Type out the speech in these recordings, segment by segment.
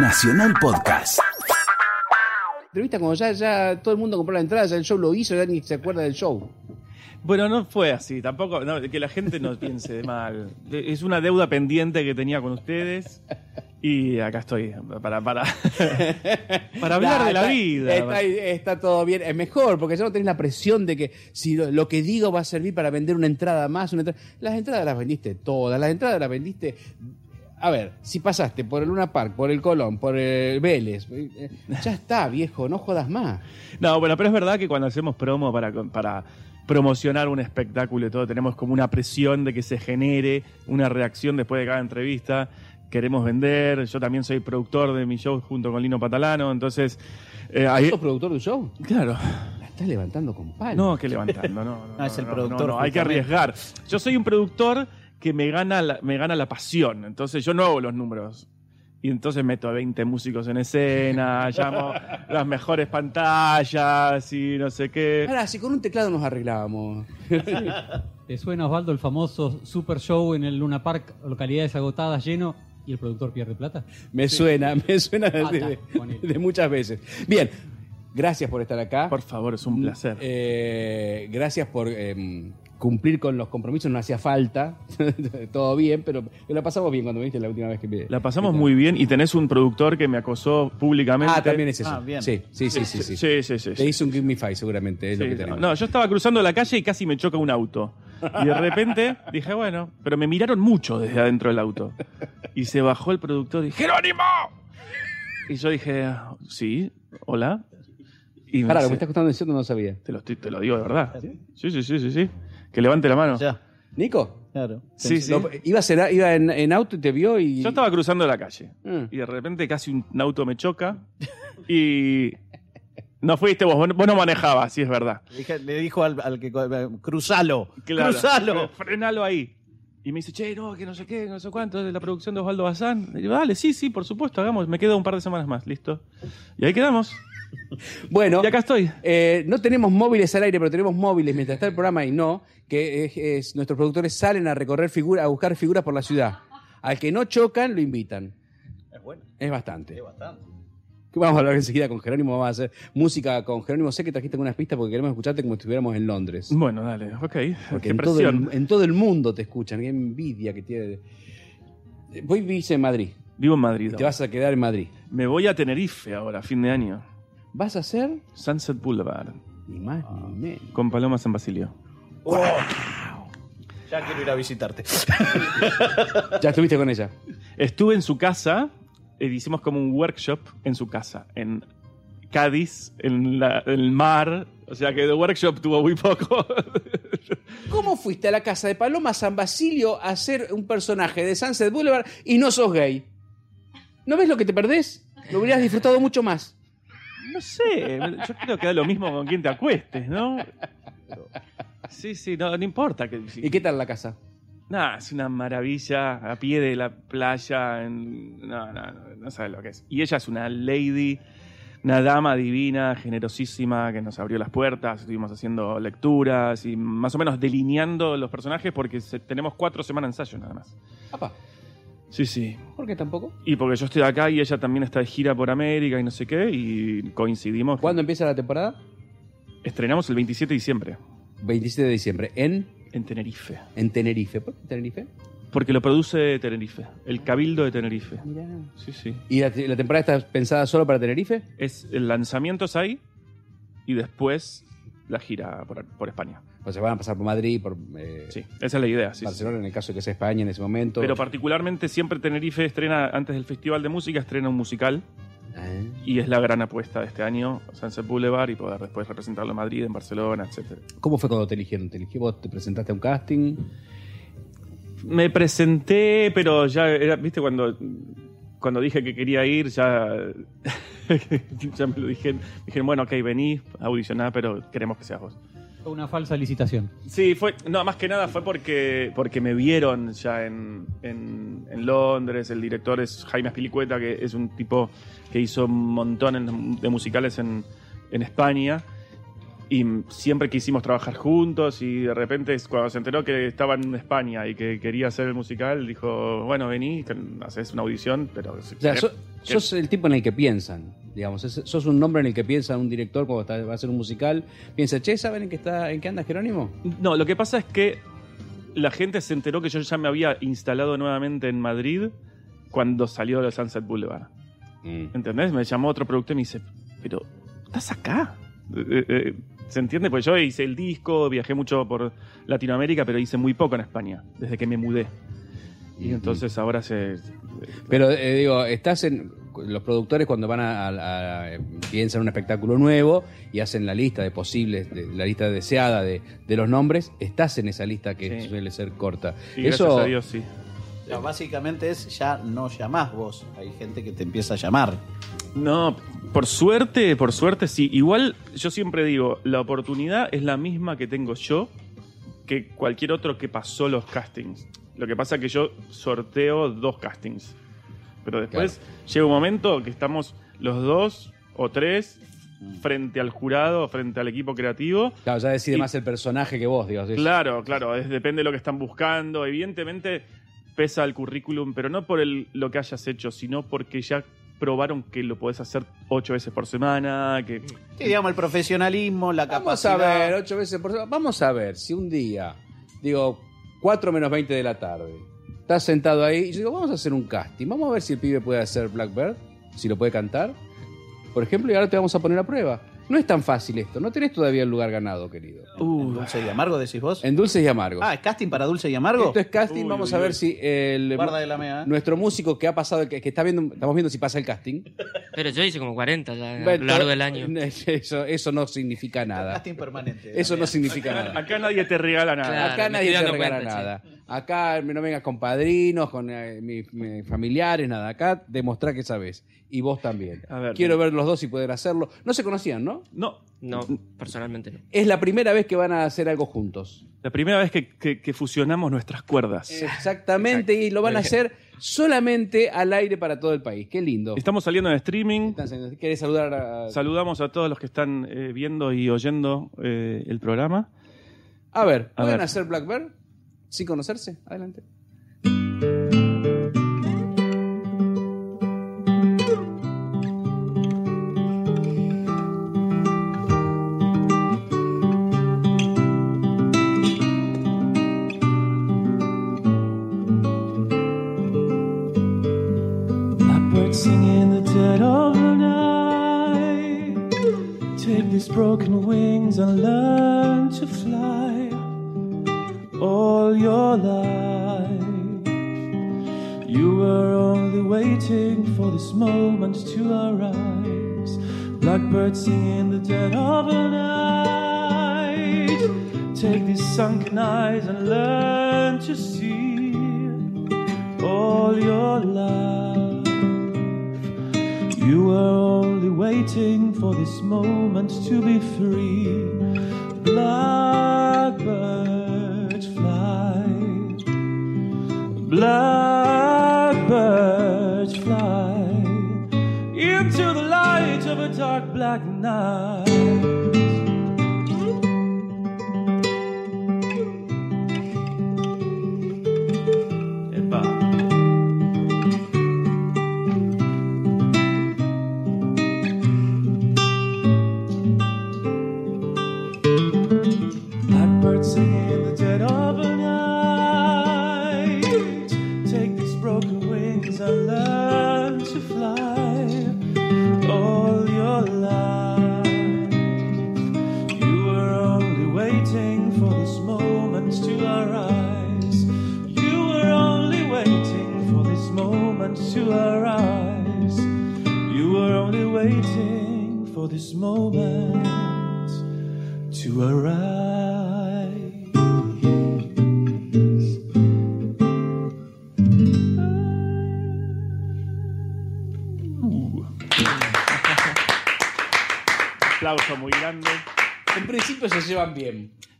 Nacional Podcast. Entrevista como ya, ya todo el mundo compró la entrada, ya el show lo hizo, ya ni se acuerda del show. Bueno, no fue así, tampoco, no, que la gente no piense de mal. Es una deuda pendiente que tenía con ustedes y acá estoy para, para, para hablar Nah, de la está- vida. Está, está todo bien, es mejor, porque ya no tenés la presión de que si lo, lo que digo va a servir para vender una entrada más, una entrada- Las entradas las vendiste todas, las entradas las vendiste. A ver, si pasaste por el Luna Park, por el Colón, por el Vélez, eh, ya está, viejo, no jodas más. No, bueno, pero es verdad que cuando hacemos promo para, para promocionar un espectáculo y todo, tenemos como una presión de que se genere una reacción después de cada entrevista. Queremos vender, yo también soy productor de mi show junto con Lino Patalano, entonces... eh, ahí- ¿Sos productor del show? claro, La estás levantando con palos. no, que levantando, no, no, Ah, es el no, productor, no, no, hay que arriesgar. Yo soy un productor que me gana, la, me gana la pasión, entonces yo no hago los números. Y entonces meto a 20 músicos en escena, llamo las mejores pantallas y no sé qué. Ahora, si con un teclado nos arreglábamos. ¿Te suena, Osvaldo, el famoso Super Show en el Luna Park, localidades agotadas, lleno, y el productor pierde plata? Me suena, me suena de, Pata, de- muchas veces. Bien, gracias por estar acá. Por favor, es un placer. Eh, gracias por eh, cumplir con los compromisos, no hacía falta. Todo bien, pero la pasamos bien cuando me viste la última vez que me. La pasamos muy bien y tenés un productor que me acosó públicamente. Ah, también es eso. Ah, bien. Sí, sí, sí, sí. sí. Sí, sí, sí. Te hizo un Give Me Five, seguramente, es lo que tenemos. no, yo estaba cruzando la calle y casi me choca un auto. Y de repente dije, bueno, pero me miraron mucho desde adentro del auto. Y se bajó el productor y dije, ¡Jerónimo! Y yo dije, sí, hola. Y me Pará, lo que dice, me estás contando diciendo no sabía. te, lo, te lo digo de verdad. Sí, sí, sí, sí, sí. Que levante la mano. Ya, ¿Nico? claro. Sí, sí. Ibas en, iba en, en auto y te vio y. Yo estaba cruzando la calle. Mm. Y de repente casi un auto me choca. Y. No fuiste vos, vos no manejabas, sí es verdad. Le dije- Le dijo al, al que cruzalo, Claro. cruzalo. Frenalo ahí. Y me dice, che, no, que no sé qué, no sé cuánto, de la producción de Osvaldo Bazán. Le digo, dale, sí, sí, por supuesto, hagamos. Me quedo un par de semanas más, listo. Y ahí quedamos. Bueno, Y acá estoy. eh, no tenemos móviles al aire, pero tenemos móviles mientras está el programa y no, que es, es- nuestros productores salen a recorrer figuras, a buscar figuras por la ciudad. Al que no chocan, lo invitan. Es bueno, Es bastante. es bastante. Que Vamos a hablar enseguida con Jerónimo, vamos a hacer música con Jerónimo. Sé que trajiste algunas pistas porque queremos escucharte como si estuviéramos en Londres. Bueno, dale, ok. Porque Qué en todo, el, en todo el mundo te escuchan, qué envidia que tiene. Voy vivís en Madrid, Vivo en Madrid. y te vas a quedar en Madrid. Me voy a Tenerife ahora, fin de año. ¿Vas a hacer? Sunset Boulevard, Ni más ni menos. con Paloma San Basilio. Ya quiero ir a visitarte. Ya estuviste con ella. Estuve en su casa, eh, hicimos como un workshop en su casa, en Cádiz, en la- el mar. O sea que de workshop tuvo muy poco. ¿Cómo fuiste a la casa de Paloma San Basilio a ser un personaje de Sunset Boulevard y no sos gay? ¿No ves lo que te perdés? Lo hubieras disfrutado mucho más. No sé, yo creo que da lo mismo con quien te acuestes, ¿no? Sí, sí, no, no importa. Que, ¿Y qué tal la casa? Nada, es una maravilla, a pie de la playa, en- no, no, no, no sabes lo que es. Y ella es una lady, una dama divina, generosísima, que nos abrió las puertas, estuvimos haciendo lecturas y más o menos delineando los personajes porque se- tenemos cuatro semanas de ensayo nada más. Sí, sí. ¿por qué tampoco? Y porque yo estoy acá y ella también está de gira por América y no sé qué, y coincidimos. ¿Cuándo empieza la temporada? Estrenamos el 27 de diciembre 27 de diciembre, en, en Tenerife. en Tenerife. ¿Por qué Tenerife? Porque lo produce Tenerife, el Cabildo de Tenerife. Mirá. Sí, sí. ¿Y la, la temporada está pensada solo para Tenerife? Es el lanzamiento es ahí y después la gira por, por España. O sea, van a pasar por Madrid, por eh, Sí, esa es la idea. sí, sí. Barcelona, en el caso de que sea España en ese momento. Pero particularmente siempre Tenerife estrena, antes del Festival de Música, estrena un musical Ah. y es la gran apuesta de este año, Sunset Boulevard, y poder después representarlo en Madrid, en Barcelona, etcétera. ¿Cómo fue cuando te eligieron? ¿Te eligió vos? ¿Te presentaste a un casting? Me presenté, pero ya era, viste, cuando, cuando dije que quería ir, ya, ya me lo dijeron. Dijeron, bueno, ok, vení, audicioná, pero queremos que seas vos. Fue una falsa licitación. Sí, fue, no, más que nada fue porque, porque me vieron ya en, en, en Londres. El director es Jaime Aspilicueta, que es un tipo que hizo un montón en- de musicales en, en España. Y siempre quisimos trabajar juntos y de repente cuando se enteró que estaba en España y que quería hacer el musical, dijo, bueno, vení, haces una audición, pero... O sea, so- sos el tipo en el que piensan, digamos. Es- sos un nombre en el que piensa un director cuando está- va a hacer un musical. Piensa, che, ¿saben en qué, está, en qué anda Jerónimo? No, lo que pasa es que la gente se enteró que yo ya me había instalado nuevamente en Madrid cuando salió de Sunset Boulevard. ¿Entendés? Me llamó otro productor y me dice, pero, ¿estás acá? Eh, eh, ¿Se entiende? Pues yo hice el disco, viajé mucho por Latinoamérica, pero hice muy poco en España, desde que me mudé. Y entonces ahora se... Pero eh, digo, estás en. Los productores cuando van a, a- a- piensan un espectáculo nuevo y hacen la lista de posibles, de- la lista deseada de, de los nombres, estás en esa lista que Sí. suele ser corta. Sí, gracias Eso, a Dios, sí. Básicamente es ya no llamás vos. Hay gente que te empieza a llamar. No, por suerte, por suerte sí. Igual yo siempre digo, la oportunidad es la misma que tengo yo que cualquier otro que pasó los castings. Lo que pasa es que yo sorteo dos castings. Pero después llega un momento que estamos los dos o tres frente al jurado, frente al equipo creativo. claro, ya decide Y- más el personaje que vos, digo. es- Claro, claro, es- depende de lo que están buscando. Evidentemente pesa el currículum, pero no por el, lo que hayas hecho, sino porque ya probaron que lo podés hacer ocho veces por semana, que Sí, digamos, el profesionalismo, la Vamos a capacidad. ver, ocho veces por semana. Vamos a ver si un día, digo, 4 menos 20 de la tarde, estás sentado ahí y yo digo, vamos a hacer un casting. Vamos a ver si el pibe puede hacer Blackbird, si lo puede cantar. Por ejemplo, y ahora te vamos a poner a prueba. No es tan fácil esto, no tenés todavía el lugar ganado, querido. Uh, Dulce y amargo, decís vos. En Dulces y Amargos. Ah, ¿es casting para Dulce y amargo? Esto es casting, Uy, vamos uy, a ver uy. si el, Guarda de la mea. ¿eh? nuestro músico que ha pasado, que, que está viendo, estamos viendo si pasa el casting. Pero yo hice como 40 ya a lo largo del año. Eso, eso no significa nada. Casting permanente. Eso no significa nada. acá nadie te regala nada. Claro, Acá nadie te regala cuenta, nada. Acá no vengas con padrinos, con eh, mis, mis familiares, nada. Acá demostrá que sabes. Y vos también. A ver, Quiero ver los dos si pueden hacerlo. No se conocían, ¿no? No, No, personalmente no. Es la primera vez que van a hacer algo juntos. la primera vez que, que- que fusionamos nuestras cuerdas. Exactamente. Y lo van a hacer solamente al aire para todo el país. Qué lindo. Estamos saliendo en streaming. ¿Querés saludar a.? Saludamos a todos los que están eh, viendo y oyendo eh, el programa. A ver, A ¿pueden ver. hacer Blackbird sin conocerse? Adelante. And learn to fly all your life. You were only waiting for this moment to arise. Blackbird singing in the dead of the night. Take these sunken eyes and learn be free. Blackbird fly. Blackbird fly into the light of a dark black night.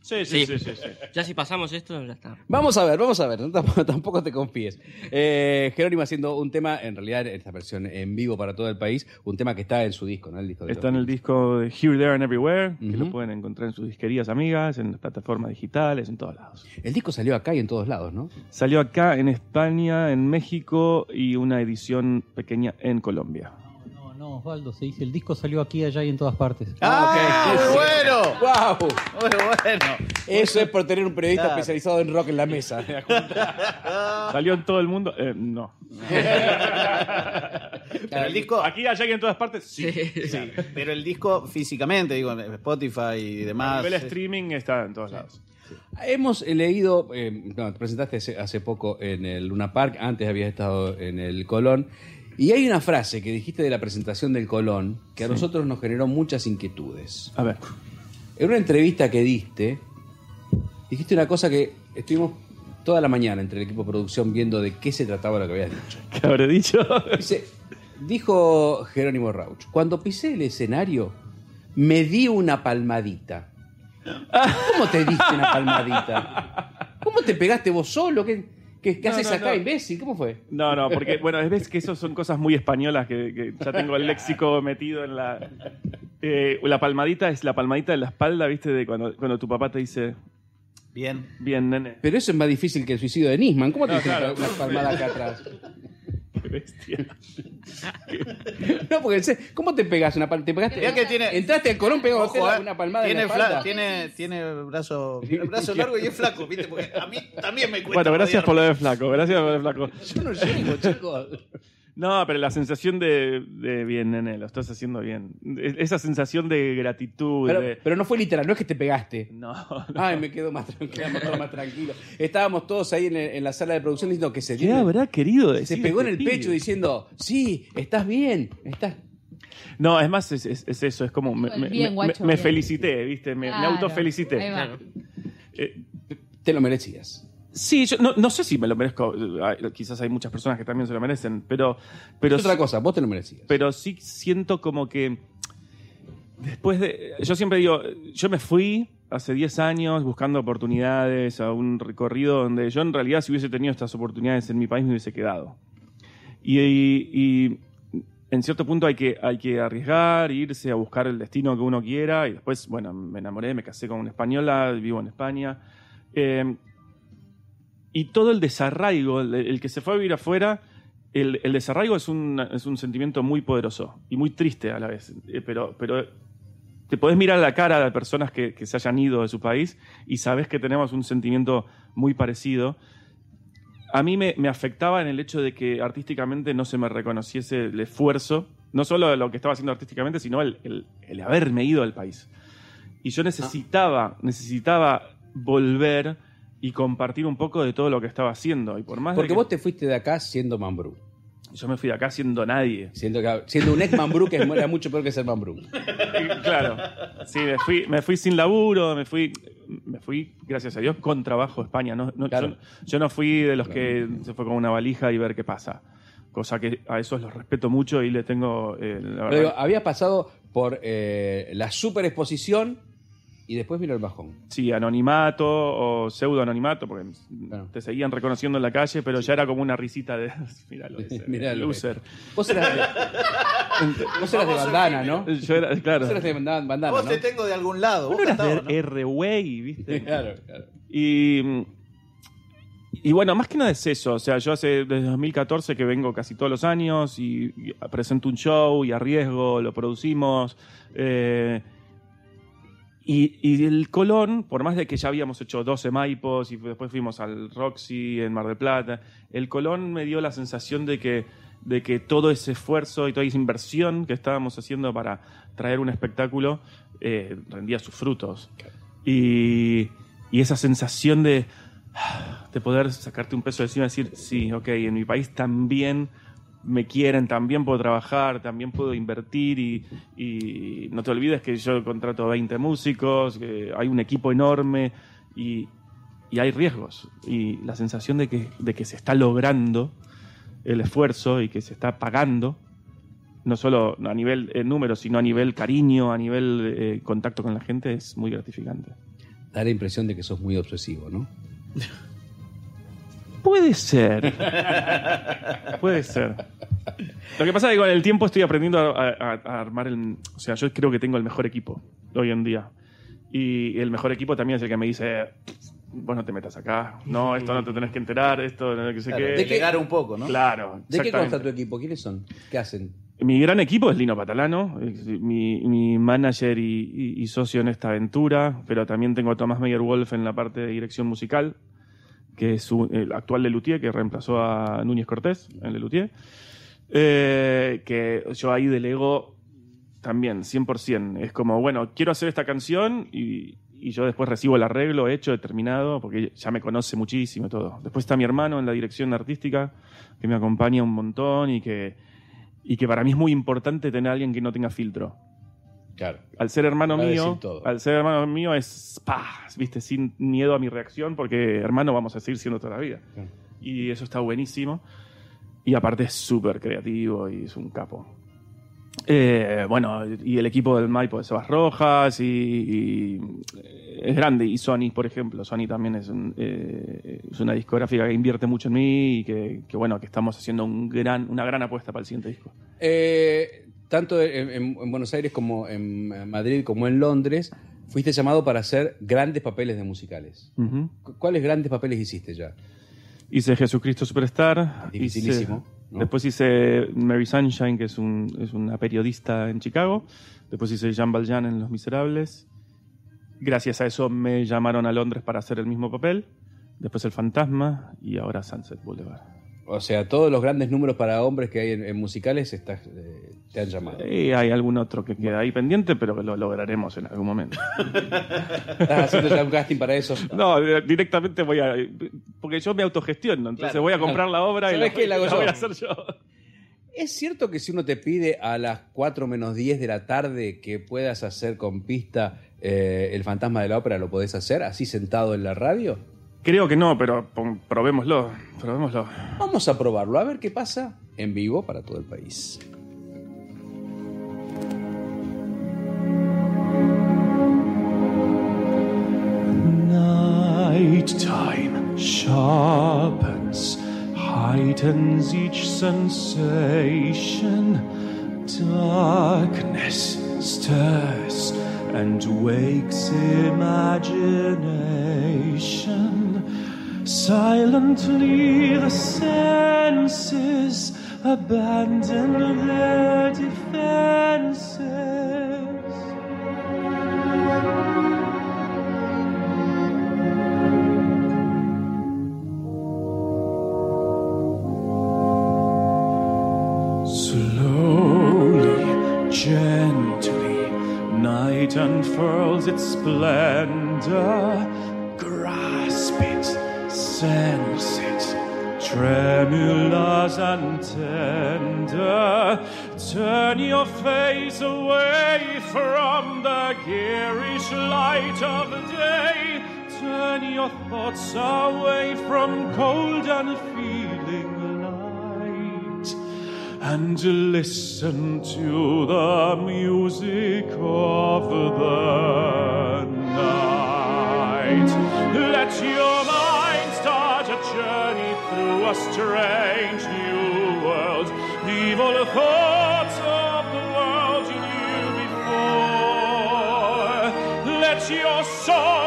Sí, sí, Sí. sí, sí, sí. Ya si pasamos esto, ya está. Vamos a ver, vamos a ver, no, tampoco, tampoco te confíes. Eh, Jerónimo haciendo un tema, en realidad esta versión en vivo para todo el país, un tema que está en su disco, ¿no? El disco de Está en el disco de Here, There and Everywhere, que lo pueden encontrar en sus disquerías amigas, en las plataformas digitales, en todos lados. El disco salió acá y en todos lados, ¿no? Salió acá en España, en México y una edición pequeña en Colombia. Osvaldo, se dice, el disco salió aquí, allá y en todas partes. ¡Ah, ok. muy bueno! ¡Wow! Muy bueno. Eso es por tener un periodista Claro. especializado en rock en la mesa. ¿Salió en todo el mundo? Eh, no. Pero el disco, Aquí, allá y en todas partes, sí. sí, pero el disco físicamente, digo, en Spotify y A demás. nivel es- streaming está en todos lados. Hemos leído, eh, no, te presentaste hace, hace poco en el Luna Park, antes habías estado en el Colón, y hay una frase que dijiste de la presentación del Colón que a nosotros nos generó muchas inquietudes. A ver. En una entrevista que diste, dijiste una cosa que estuvimos toda la mañana entre el equipo de producción viendo de qué se trataba lo que habías dicho. ¿Qué habré dicho? Dice, dijo Jerónimo Rauch, cuando pisé el escenario, me di una palmadita. ¿Cómo te diste una palmadita? ¿Cómo te pegaste vos solo? ¿Qué, qué, qué No, haces no, acá, no. imbécil? ¿Cómo fue? No, no, porque, bueno, ves que eso son cosas muy españolas que, que ya tengo el léxico metido en la. Eh, la palmadita es la palmadita de la espalda, ¿viste? De cuando, cuando tu papá te dice, Bien. bien, nene. Pero eso es más difícil que el suicidio de Nisman. ¿Cómo te No, diste claro. una palmada acá atrás? Qué bestia. No, porque ¿cómo te pegas una palmada? ¿Te pegaste? Mirá que tiene- Entraste al colón, pegó Ojo, eh, una palmada tiene, en la fla- espalda. tiene, tiene brazo, tiene brazo largo y es flaco, ¿viste? Porque a mí también me cuesta. Bueno, gracias por lo de flaco, gracias por lo de flaco. Yo no llego, chicos. No, pero la sensación de, de bien, nene, lo estás haciendo bien. E- Esa sensación de gratitud, Pero, de. pero no fue literal, no es que te pegaste. No, Ay, me quedo más tranquilo, más tranquilo. Estábamos todos ahí en, el- en la sala de producción diciendo que se ¿Qué dio. habrá querido decir? Se pegó en este el pecho diciendo, sí, estás bien, estás. No, es más, es, es- es eso, es como. Me, me- Bien, me- guacho, me bien. felicité, ¿viste? Me, autofelicité. ahí va. Claro. Eh, Te lo merecías. Sí, yo no, no sé si me lo merezco. Quizás hay muchas personas que también se lo merecen, pero, pero, es otra cosa, vos te lo merecías. pero sí siento como que después de. Yo siempre digo, yo me fui hace 10 años buscando oportunidades a un recorrido donde yo en realidad, si hubiese tenido estas oportunidades en mi país, me hubiese quedado. Y, y- y en cierto punto hay que, hay que arriesgar, irse a buscar el destino que uno quiera. Y después, bueno, me enamoré, me casé con una española, vivo en España. Eh, y todo el desarraigo, el, el que se fue a vivir afuera, el, el desarraigo es un, es un sentimiento muy poderoso y muy triste a la vez. Eh, pero, pero te podés mirar la cara de personas que, que se hayan ido de su país y sabes que tenemos un sentimiento muy parecido. A mí me, me afectaba en el hecho de que artísticamente no se me reconociese el esfuerzo, no solo lo que estaba haciendo artísticamente, sino el, el- haberme ido del país. Y yo necesitaba, necesitaba volver y compartir un poco de todo lo que estaba haciendo. Y por más de Porque que vos te fuiste de acá siendo Mambrú. yo me fui de acá siendo nadie. Siendo, siendo un ex Mambrú que era mucho peor que ser Mambrú. claro. Sí, me fui, me fui sin laburo, me fui, me fui, gracias a Dios, con trabajo a España. No, no- Claro. yo, yo no fui de los que se fue con una valija y ver qué pasa. Cosa que a esos los respeto mucho y le tengo, eh, la Pero digo, habías pasado por eh, la super exposición y después vino el bajón. Sí, anonimato o pseudo anonimato, porque Claro. te seguían reconociendo en la calle, pero ya era como una risita de. Míralo, ese, Míralo, loser. Vos eras de, vos eras de bandana, ¿no? Yo era, claro. Vos eras de bandana, bandana, Vos ¿no? te tengo de algún lado. Vos Vos eras de ¿no? R-Way, ¿viste? Claro, claro. Y, y bueno, más que nada es eso. O sea, yo hace desde 2014 que vengo casi todos los años y, y presento un show y arriesgo, lo producimos. eh, y, el Colón, por más de que ya habíamos hecho 12 Maipos y después fuimos al Roxy en Mar del Plata, el Colón me dio la sensación de que, de que todo ese esfuerzo y toda esa inversión que estábamos haciendo para traer un espectáculo eh, rendía sus frutos. Y, esa sensación de, de poder sacarte un peso de encima y decir, sí, ok, en mi país también me quieren, también puedo trabajar, también puedo invertir y, y no te olvides que yo contrato 20 músicos, que hay un equipo enorme y, y hay riesgos. Y la sensación de que, de que se está logrando el esfuerzo y que se está pagando no solo a nivel eh, número, sino a nivel cariño, a nivel eh, contacto con la gente, es muy gratificante. Da la impresión de que sos muy obsesivo, ¿no? Puede ser. Puede ser. Lo que pasa es que con el tiempo estoy aprendiendo a, a- a armar el... O sea, yo creo que tengo el mejor equipo hoy en día. Y el mejor equipo también es el que me dice, vos no te metas acá, no, esto no te tenés que enterar, esto no sé Claro, qué. delegar un poco, ¿no? Claro. ¿De qué consta tu equipo? ¿Quiénes son? ¿Qué hacen? Mi gran equipo es Lino Patalano, es mi, mi manager y, y- y socio en esta aventura, pero también tengo a Tomás Meyer Wolf en la parte de dirección musical, que es un- el actual Lelutier, que reemplazó a Núñez Cortés en Lelutier. Eh, que yo ahí delego también, 100%. Es como, bueno, quiero hacer esta canción y, y yo después recibo el arreglo hecho, determinado, porque ya me conoce muchísimo y todo. Después está mi hermano en la dirección artística, que me acompaña un montón y que, y que para mí es muy importante tener a alguien que no tenga filtro. Claro. Al ser hermano Va a mío, todo. al ser hermano mío es, pa, viste, sin miedo a mi reacción, porque hermano vamos a seguir siendo toda la vida. Claro. Y eso está buenísimo. Y aparte es súper creativo y es un capo. Eh, bueno, y el equipo del Maipo de Sebas Rojas y, y, eh, es grande. Y Sony, por ejemplo. Sony también es, un, eh, es una discográfica que invierte mucho en mí y que, que, bueno, que estamos haciendo un gran, una gran apuesta para el siguiente disco. Eh, tanto en, en- en Buenos Aires como en Madrid como en Londres, fuiste llamado para hacer grandes papeles de musicales. Ujú. ¿Cu- ¿Cuáles grandes papeles hiciste ya? Hice Jesucristo Superstar. Dificilísimo, hice- ¿no? Después hice Mary Sunshine, que es, un- es una periodista en Chicago. Después hice Jean Valjean en Los Miserables. Gracias a eso me llamaron a Londres para hacer el mismo papel. Después El Fantasma y ahora Sunset Boulevard. O sea, todos los grandes números para hombres que hay en, en musicales estás, eh, te han llamado. Y hay algún otro que queda ahí pendiente, pero lo lograremos en algún momento. ¿Estás haciendo ya un casting para eso? No, de- directamente voy a... Porque yo me autogestiono, entonces Claro. voy a comprar la obra y ¿Sabes la, qué? La hago la voy a hacer yo. ¿Es cierto que si uno te pide a las 4 menos 10 de la tarde que puedas hacer con pista eh, el fantasma de la ópera, lo podés hacer así sentado en la radio? Creo que no, pero probémoslo. Probémoslo. Vamos a probarlo, a ver qué pasa en vivo para todo el país. Nighttime sharpens, heightens each sensation. Darkness stirs and wakes imagination. Silently the senses abandon their defenses. Its splendor. Grasp it, sense it, tremulous and tender. Turn your face away from the garish light of day. Turn your thoughts away from cold and light and listen to the music of the night. Let your mind start a journey through a strange new world. Leave all thoughts of the world you knew before. Let your soul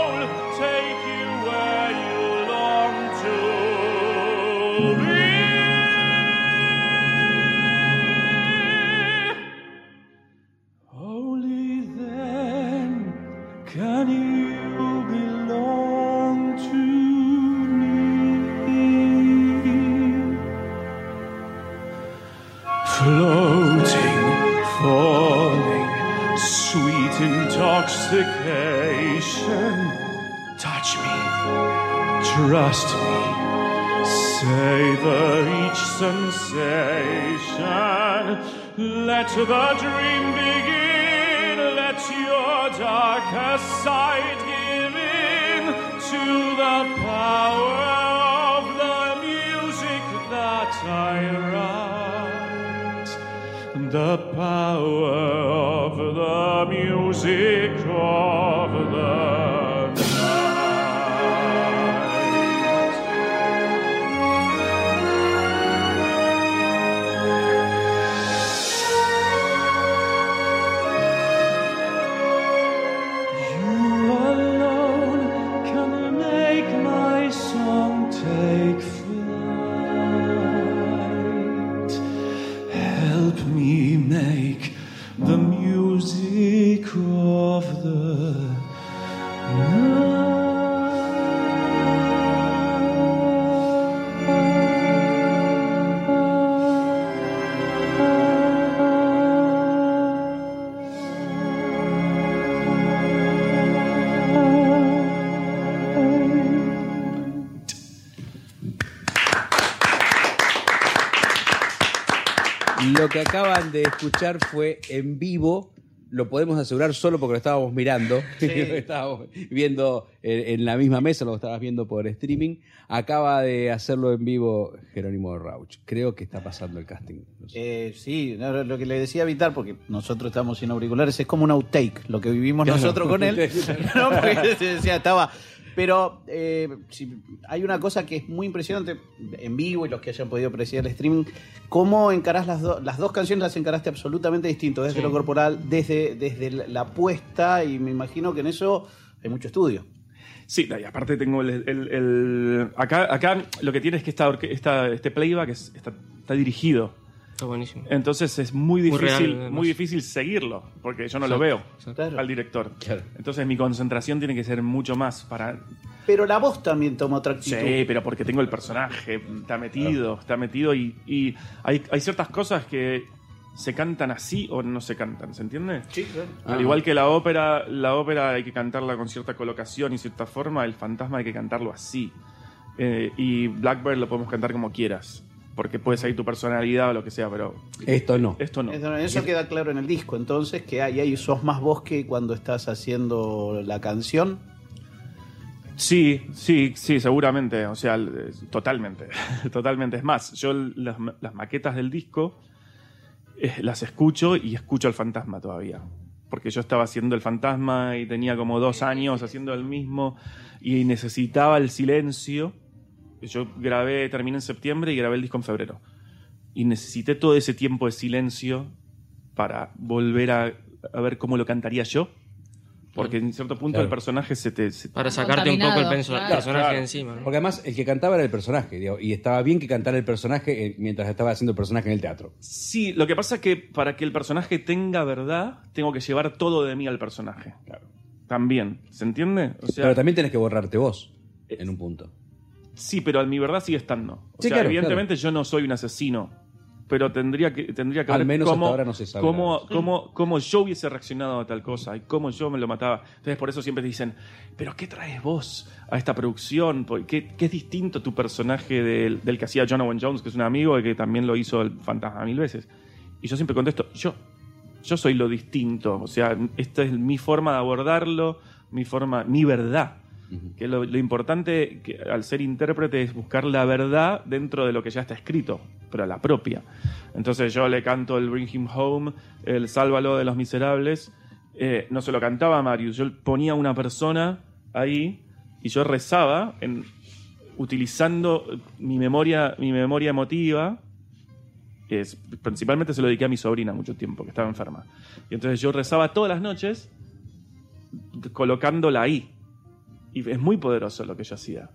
trust me. Savor each sensation. Let the dream begin. Let your darkest side give in to the power of the music that I write. the power of the music escuchar fue en vivo. Lo podemos asegurar solo porque lo estábamos mirando. lo estábamos viendo en, en la misma mesa, lo estabas viendo por streaming. Acaba de hacerlo en vivo Jerónimo Rauch. Creo que está pasando el casting. No sé. Eh, sí, no, lo que le decía a Vitar, porque nosotros estamos sin auriculares, es como un outtake, lo que vivimos nosotros con él. No, porque se decía, estaba. Pero eh, si- hay una cosa que es muy impresionante en vivo y los que hayan podido apreciar el streaming, cómo encarás las, do- las dos canciones, las encaraste absolutamente distinto, desde lo corporal, desde, desde la puesta, y me imagino que en eso hay mucho estudio. Sí, y aparte tengo el... el- el- acá, acá lo que tiene es que esta, esta- este playback es- está, está dirigido. Está buenísimo. Entonces es muy Muy difícil, real, además. muy difícil seguirlo, porque yo no lo Exacto, veo exacto. Claro. al director. Claro. Entonces mi concentración tiene que ser mucho más para... Pero la voz también toma otra actitud. Sí, pero porque tengo el personaje, está metido, está metido y, y hay, hay ciertas cosas que se cantan así o no se cantan, ¿se entiende? Sí, claro. Al igual que la ópera, la ópera hay que cantarla con cierta colocación y cierta forma, el fantasma hay que cantarlo así. Eh, y Blackbird lo podemos cantar como quieras, porque puede salir tu personalidad o lo que sea, pero Esto no. esto no. Eso, eso queda claro en el disco, entonces, que hay, ahí sos más vos que cuando estás haciendo la canción. Sí, sí, sí, seguramente. O sea, el- totalmente. totalmente. Es más, yo las maquetas del disco eh, las escucho y escucho al fantasma todavía. Porque yo estaba haciendo el fantasma y tenía como dos años haciendo el mismo y necesitaba el silencio. Yo grabé, terminé en septiembre y grabé el disco en febrero. Y necesité todo ese tiempo de silencio para volver a, a ver cómo lo cantaría yo. Porque en cierto punto Claro. el personaje se te, se- Para sacarte un poco el penso- claro. personaje Claro. encima. ¿no? Porque además el que cantaba era el personaje, digo, y estaba bien que cantara el personaje eh, mientras estaba haciendo el personaje en el teatro. Sí, lo que pasa es que para que el personaje tenga verdad, tengo que llevar todo de mí al personaje. También, ¿se entiende? O sea, Pero también tenés que borrarte vos en un punto. Sí, pero mi verdad sigue estando. O Sí, sea, claro, evidentemente yo no soy un asesino, pero tendría que tendría que Al ver menos cómo, hasta ahora no se sabe cómo, cómo- cómo yo hubiese reaccionado a tal cosa y cómo yo me lo mataba. Entonces por eso siempre te dicen, pero ¿qué traes vos a esta producción? ¿Por ¿Qué, qué es distinto tu personaje del, del que hacía Owen Jones, que es un amigo y que también lo hizo el fantasma mil veces? Y yo siempre contesto, yo, yo soy lo distinto. O sea, esta es mi forma de abordarlo, mi forma, mi verdad. Que lo, importante al ser intérprete es buscar la verdad dentro de lo que ya está escrito, pero la propia. Entonces yo le canto el Bring Him Home, el Sálvalo de los Miserables. Eh, no se lo cantaba a Marius, yo ponía una persona ahí y yo rezaba utilizando mi memoria, mi memoria emotiva. es- principalmente se lo dediqué a mi sobrina mucho tiempo, que estaba enferma. Y entonces yo rezaba todas las noches colocándola ahí. Y es muy poderoso lo que yo hacía.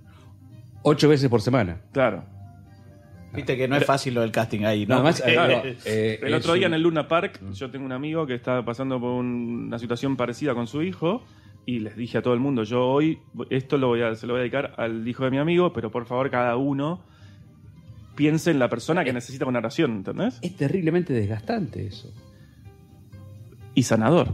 Ocho veces por semana. Claro. Viste que no es fácil lo del casting ahí, ¿no? Nada más. Porque- eh, Claro. no, eh, El otro día un- en el Luna Park, yo tengo un amigo que está pasando por un- una situación parecida con su hijo y les dije a todo el mundo, yo hoy esto lo voy a, se lo voy a dedicar al hijo de mi amigo, pero por favor cada uno piense en la persona que necesita una oración, ¿entendés? Es terriblemente desgastante eso. Y sanador.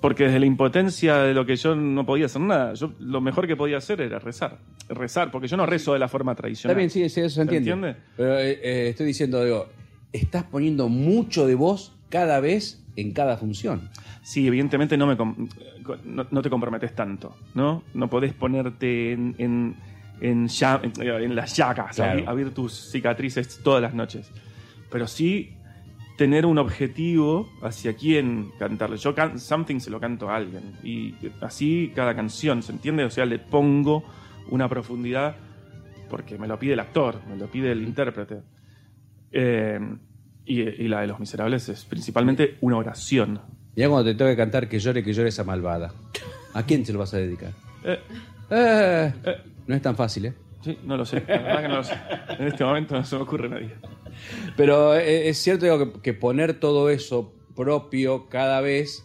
Porque desde la impotencia de lo que yo no podía hacer nada, yo lo mejor que podía hacer era rezar. Rezar, porque yo no rezo de la forma Está tradicional. bien, sí, sí, eso se entiende. entiende? Pero eh, eh, estoy diciendo, digo, estás poniendo mucho de vos cada vez en cada función. Sí, evidentemente no, me no, no te comprometes tanto, ¿no? No podés ponerte en, en, en, ya- en- en las llagas, Claro. tus cicatrices todas las noches. Pero sí tener un objetivo hacia quién cantarle. Yo can- Something se lo canto a alguien. Y así cada canción, ¿se entiende? O sea, le pongo una profundidad porque me lo pide el actor, me lo pide el intérprete. Eh, y, y la de Los Miserables es principalmente una oración. Mirá cuando te tengo que cantar que llore, que llore esa malvada. ¿A quién se lo vas a dedicar? Eh, eh, no es tan fácil, ¿eh? sí, no lo sé, la verdad que no lo sé. En este momento no se me ocurre nadie. Pero eh, es cierto que, poner todo eso propio cada vez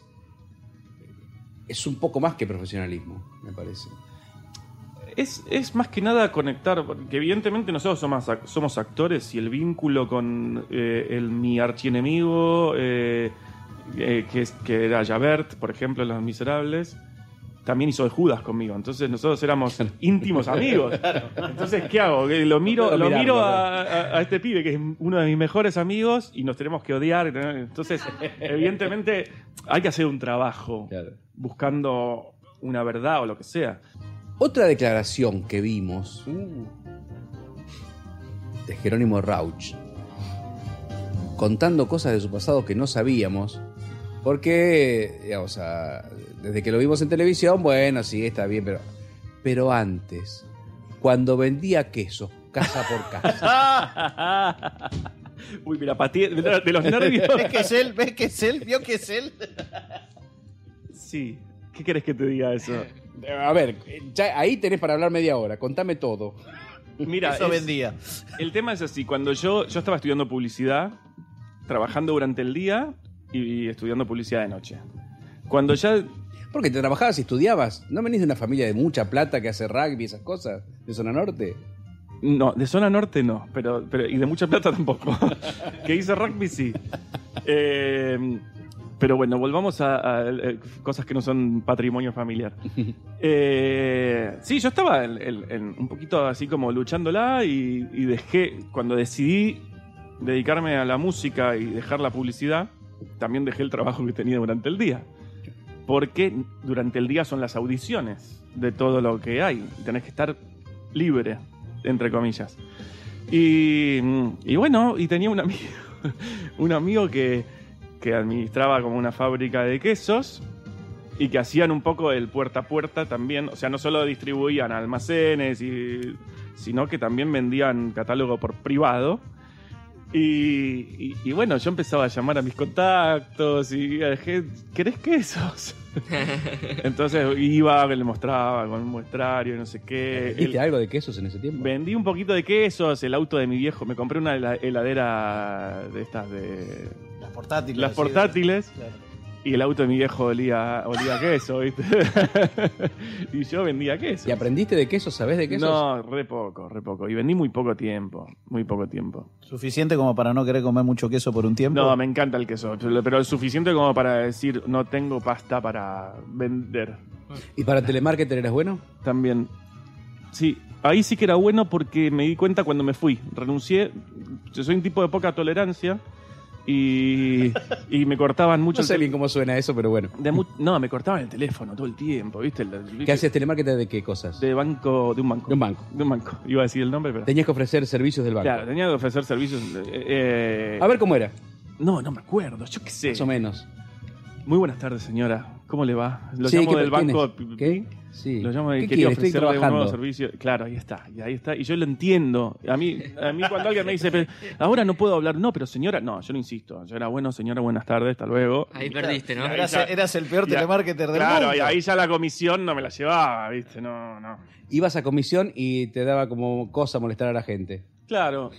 es un poco más que profesionalismo, me parece. Es, es más que nada conectar, porque evidentemente nosotros somos, somos actores y el vínculo con eh, el, mi archienemigo, eh, eh, que, es, que era Javert, por ejemplo, en Los Miserables, también hizo de Judas conmigo. Entonces nosotros éramos íntimos amigos. Entonces, ¿qué hago? Que Lo miro, lo mirarlo, miro a, a- a este pibe, que es uno de mis mejores amigos, y nos tenemos que odiar. Entonces, evidentemente, hay que hacer un trabajo Claro. buscando una verdad o lo que sea. Otra declaración que vimos de Jerónimo Rauch, contando cosas de su pasado que no sabíamos, porque, digamos, a- desde que lo vimos en televisión, bueno, sí, está bien, pero, pero antes, cuando vendía quesos casa por casa, Uy, mira, de, de los nervios. ¿Ves que es él? ¿Ves que es él? ¿Vio que es él? Sí. ¿Qué querés que te diga eso? a ver, ya ahí tenés para hablar media hora, contame todo. Mira, Eso es- vendía. el tema es así. Cuando yo, yo estaba estudiando publicidad, trabajando durante el día y estudiando publicidad de noche. Cuando ya... Porque te trabajabas y estudiabas, ¿no venís de una familia de mucha plata que hace rugby y esas cosas? ¿De zona norte? No, de zona norte no, pero, pero y de mucha plata tampoco. que hice rugby sí. Eh, pero bueno, volvamos a, a, eh, cosas que no son patrimonio familiar. Eh, sí, yo estaba en- en- en un poquito así como luchándola y, y dejé, cuando decidí dedicarme a la música y dejar la publicidad, también dejé el trabajo que tenía durante el día. Porque durante el día son las audiciones de todo lo que hay. Tenés que estar libre, entre comillas. Y, y bueno, y tenía un amigo, un amigo que, que administraba como una fábrica de quesos y que hacían un poco el puerta a puerta también. O sea, no solo distribuían almacenes, y, sino que también vendían catálogo por privado. Y, y- y bueno, yo empezaba a llamar a mis contactos y dije, ¿querés quesos? Entonces iba, le mostraba con un muestrario, no sé qué. ¿Viste El- algo de quesos en ese tiempo? Vendí un poquito de quesos, el auto de mi viejo. Me compré una hela- heladera de estas de. Las portátiles. Las portátiles. claro. Y el auto de mi viejo olía, olía a queso, ¿viste? y yo vendía queso. ¿Y aprendiste de quesos? ¿Sabés de quesos? No, re poco, re poco. Y vendí muy poco tiempo. Muy poco tiempo. Suficiente como para no querer comer mucho queso por un tiempo. No, me encanta el queso. Pero es suficiente como para decir, no tengo pasta para vender. ¿Y para telemarketer eras bueno? También. Sí, ahí sí que era bueno porque me di cuenta cuando me fui. Renuncié. Yo soy un tipo de poca tolerancia y, y me cortaban mucho. No sé bien cómo suena eso, pero bueno. de mu- no, me cortaban el teléfono todo el tiempo, ¿viste? El- ¿Qué hacías telemarketer de qué cosas? De banco, de un banco. De un banco. De un banco. Iba a decir el nombre, pero. Tenías que ofrecer servicios del banco. Claro, tenía que ofrecer servicios. eh, eh, A ver cómo era, No, no me acuerdo, yo qué sé. más o menos. Muy buenas tardes, señora. ¿Cómo le va? Lo Sí, llamo ¿qué- del banco. es? ¿Qué? Sí. Lo llamo y ¿Qué quería ofrecerle un nuevo servicio. Claro, ahí está, y ahí está. Y yo lo entiendo. A mí, a mí cuando alguien me dice, "Pero ahora no puedo hablar, no, pero señora, no, yo no insisto. Yo era bueno, señora, buenas tardes, hasta luego. Ahí perdiste, ¿no? Eras, ya- eras el peor ya- telemarketer del Claro, mundo. y ahí ya la comisión no me la llevaba, ¿viste? No, no. Ibas a comisión y te daba como cosa molestar a la gente. Claro.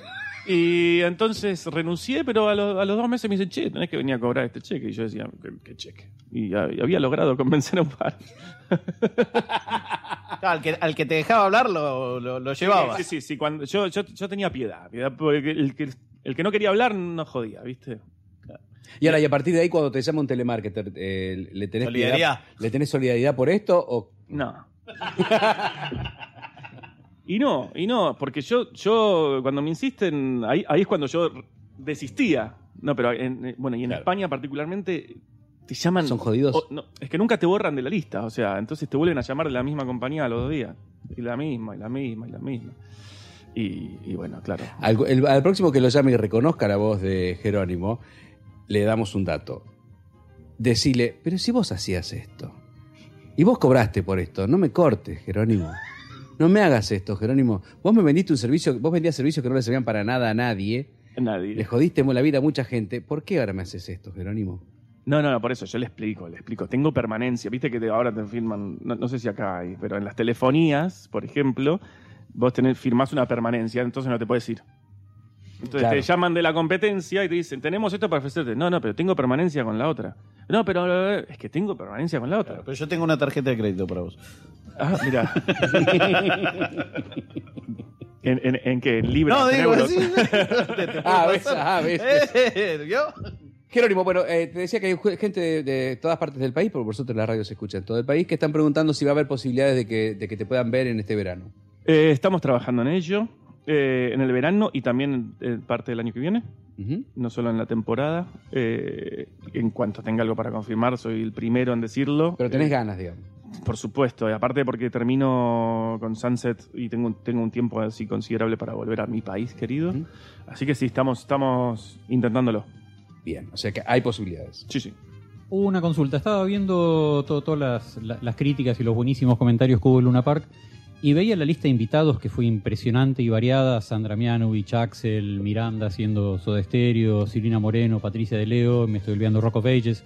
Y entonces renuncié, pero a, lo- a los dos meses me dicen, che, tenés que venir a cobrar este cheque. Y yo decía, ¿qué, qué cheque? Y, había logrado convencer a un par. Al, que, al que te dejaba hablar lo, lo, lo llevaba. Sí, sí, sí. Cuando, yo, yo, yo tenía piedad, piedad, porque el que, el que no quería hablar no jodía, ¿viste? Y ahora, y a partir de ahí, cuando te llama un telemarketer, eh, ¿le, tenés Solidaridad. piedad- ¿le tenés solidaridad por esto? O... No. y no, y no, porque yo, yo cuando me insisten, ahí, ahí es cuando yo desistía. No, pero en, eh, bueno, y en España particularmente te llaman. Son jodidos. o- no, es que nunca te borran de la lista, o sea, entonces te vuelven a llamar de la misma compañía a los dos días. Y la misma, y la misma, y la misma. Y, y bueno, claro. Al, el- al próximo que lo llame y reconozca la voz de Jerónimo, le damos un dato. Decile, pero si vos hacías esto, y vos cobraste por esto, no me cortes, Jerónimo. No me hagas esto, Jerónimo. Vos me vendiste un servicio, vos vendías servicios que no le servían para nada a nadie. Nadie. Le jodiste la vida a mucha gente. ¿Por qué ahora me haces esto, Jerónimo? No, no, no, por eso yo le explico, le explico. Tengo permanencia. Viste que te- ahora te firman, no, no sé si acá hay, pero en las telefonías, por ejemplo, vos tenés, firmás una permanencia, entonces no te puedes ir. Entonces Claro. te llaman de la competencia y te dicen, tenemos esto para ofrecerte. No, no, pero tengo permanencia con la otra. No, pero es que tengo permanencia con la otra. Pero yo tengo una tarjeta de crédito para vos. Ah, mira. ¿En, en, en qué? ¿En libras? No, ¿En digo euros? te Ah, ves, ah, ves. Eh, ¿vio? Jerónimo, bueno, eh, te decía que hay gente de, de todas partes del país, porque por suerte la radio se escucha en todo el país, que están preguntando si va a haber posibilidades de que, de que te puedan ver en este verano. Eh, estamos trabajando en ello, eh, en el verano y también en parte del año que viene. Ujú. no solo en la temporada. Eh, en cuanto tenga algo para confirmar, soy el primero en decirlo. Pero tenés Eh, ganas, digamos. Por supuesto, y aparte porque termino con Sunset y tengo, un- tengo un tiempo así considerable para volver a mi país querido. Ujú. Así que sí, estamos, estamos intentándolo. Bien, o sea que hay posibilidades. Sí, sí. Una consulta. Estaba viendo to- todas las, la- las críticas y los buenísimos comentarios que hubo en Luna Park y veía la lista de invitados que fue impresionante y variada. Sandra Mianovich, Axel, Miranda haciendo Soda Stereo, Silvina Moreno, Patricia de Leo, me estoy olvidando Rock of Ages.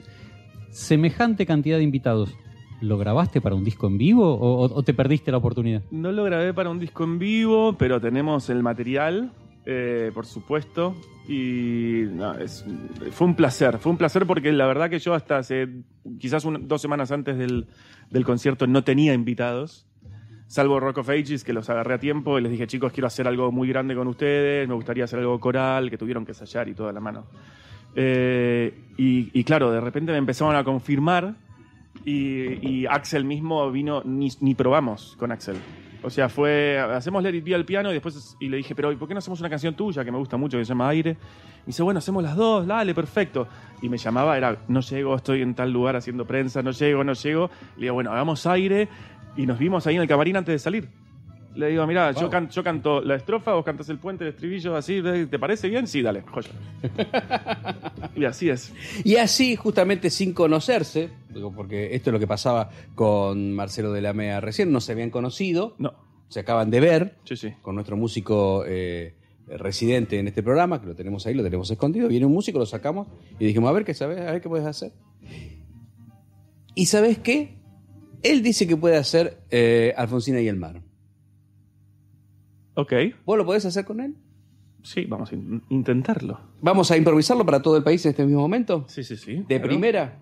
Semejante cantidad de invitados. ¿Lo grabaste para un disco en vivo o, te perdiste la oportunidad? No lo grabé para un disco en vivo, pero tenemos el material, eh, por supuesto. Y fue un placer, fue un placer porque la verdad que yo hasta hace quizás dos semanas antes del concierto no tenía invitados, salvo Rock of Ages, que los agarré a tiempo y les dije, chicos, quiero hacer algo muy grande con ustedes, me gustaría hacer algo coral, que tuvieron que ensayar y toda la mano. Eh, y, claro, de repente me empezaron a confirmar y, Axel mismo vino, ni, ni probamos con Axel. O sea, fue, hacemos Let It Be al piano y después y le dije, pero ¿y por qué no hacemos una canción tuya que me gusta mucho que se llama Aire? Y dice, bueno, hacemos las dos, dale, perfecto. Y me llamaba, era, no llego, estoy en tal lugar haciendo prensa, no llego, no llego. Le digo, bueno, hagamos Aire y nos vimos ahí en el camarín antes de salir. Le digo, mira, yo, Wow. can- yo canto la estrofa, vos cantas el puente, el estribillo, así, ¿te parece bien? Sí, dale, joya. y así es. Y así, justamente sin conocerse, digo, porque esto es lo que pasaba con Marcelo de la Mea recién, no se habían conocido, No, se acaban de ver sí, sí. con nuestro músico eh, residente en este programa, que lo tenemos ahí, lo tenemos escondido. Viene un músico, lo sacamos y dijimos, a ver qué sabes, a ver qué puedes hacer. ¿Y sabes qué? Él dice que puede hacer eh, Alfonsina y el mar. Ok, ¿Vos lo podés hacer con él? sí, vamos a in- intentarlo. ¿Vamos a improvisarlo para todo el país en este mismo momento? Sí, sí, sí. ¿De claro. primera?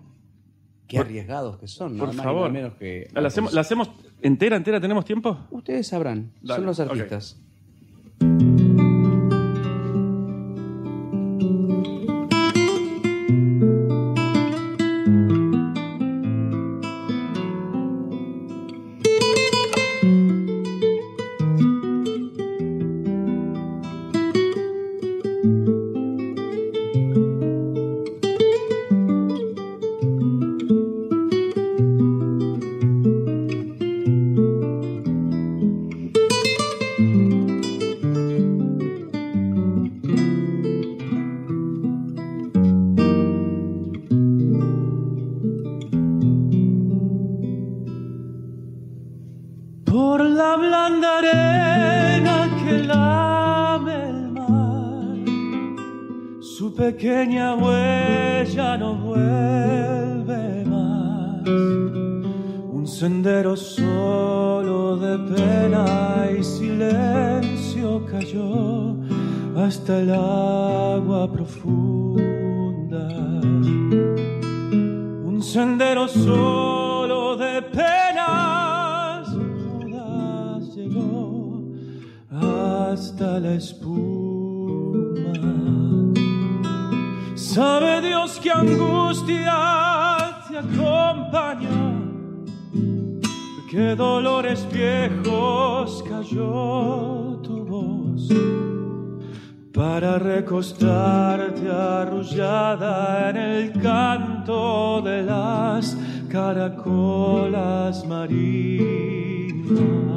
Qué arriesgados que son, Por nada más y favor. menos que ¿La hacemos, ¿La hacemos entera, entera? ¿Tenemos tiempo? Ustedes sabrán, Dale, son los ok. artistas. Por la blanda arena que lame el mar, su pequeña huella no vuelve más. Un sendero solo de pena y silencio cayó hasta el agua profunda. Un sendero solo de penas hasta la espuma. Sabe Dios que angustia te acompaña, que dolores viejos cayó tu voz para recostarte arrullada en el canto de las caracolas marinas.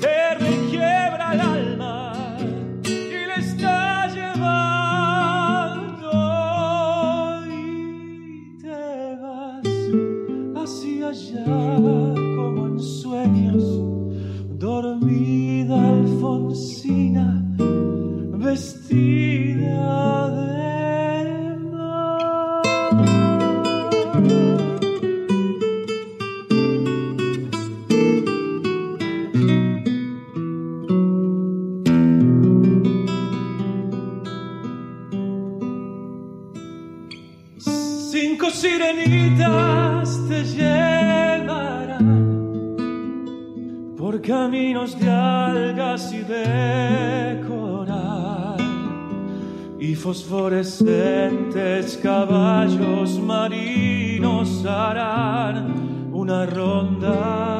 te requiebra el alma y le está llevando. Y te vas hacia allá como en sueños dormida Alfonsina vestida Cinco sirenitas te llevarán por caminos de algas y de coral y fosforescentes caballos marinos harán una ronda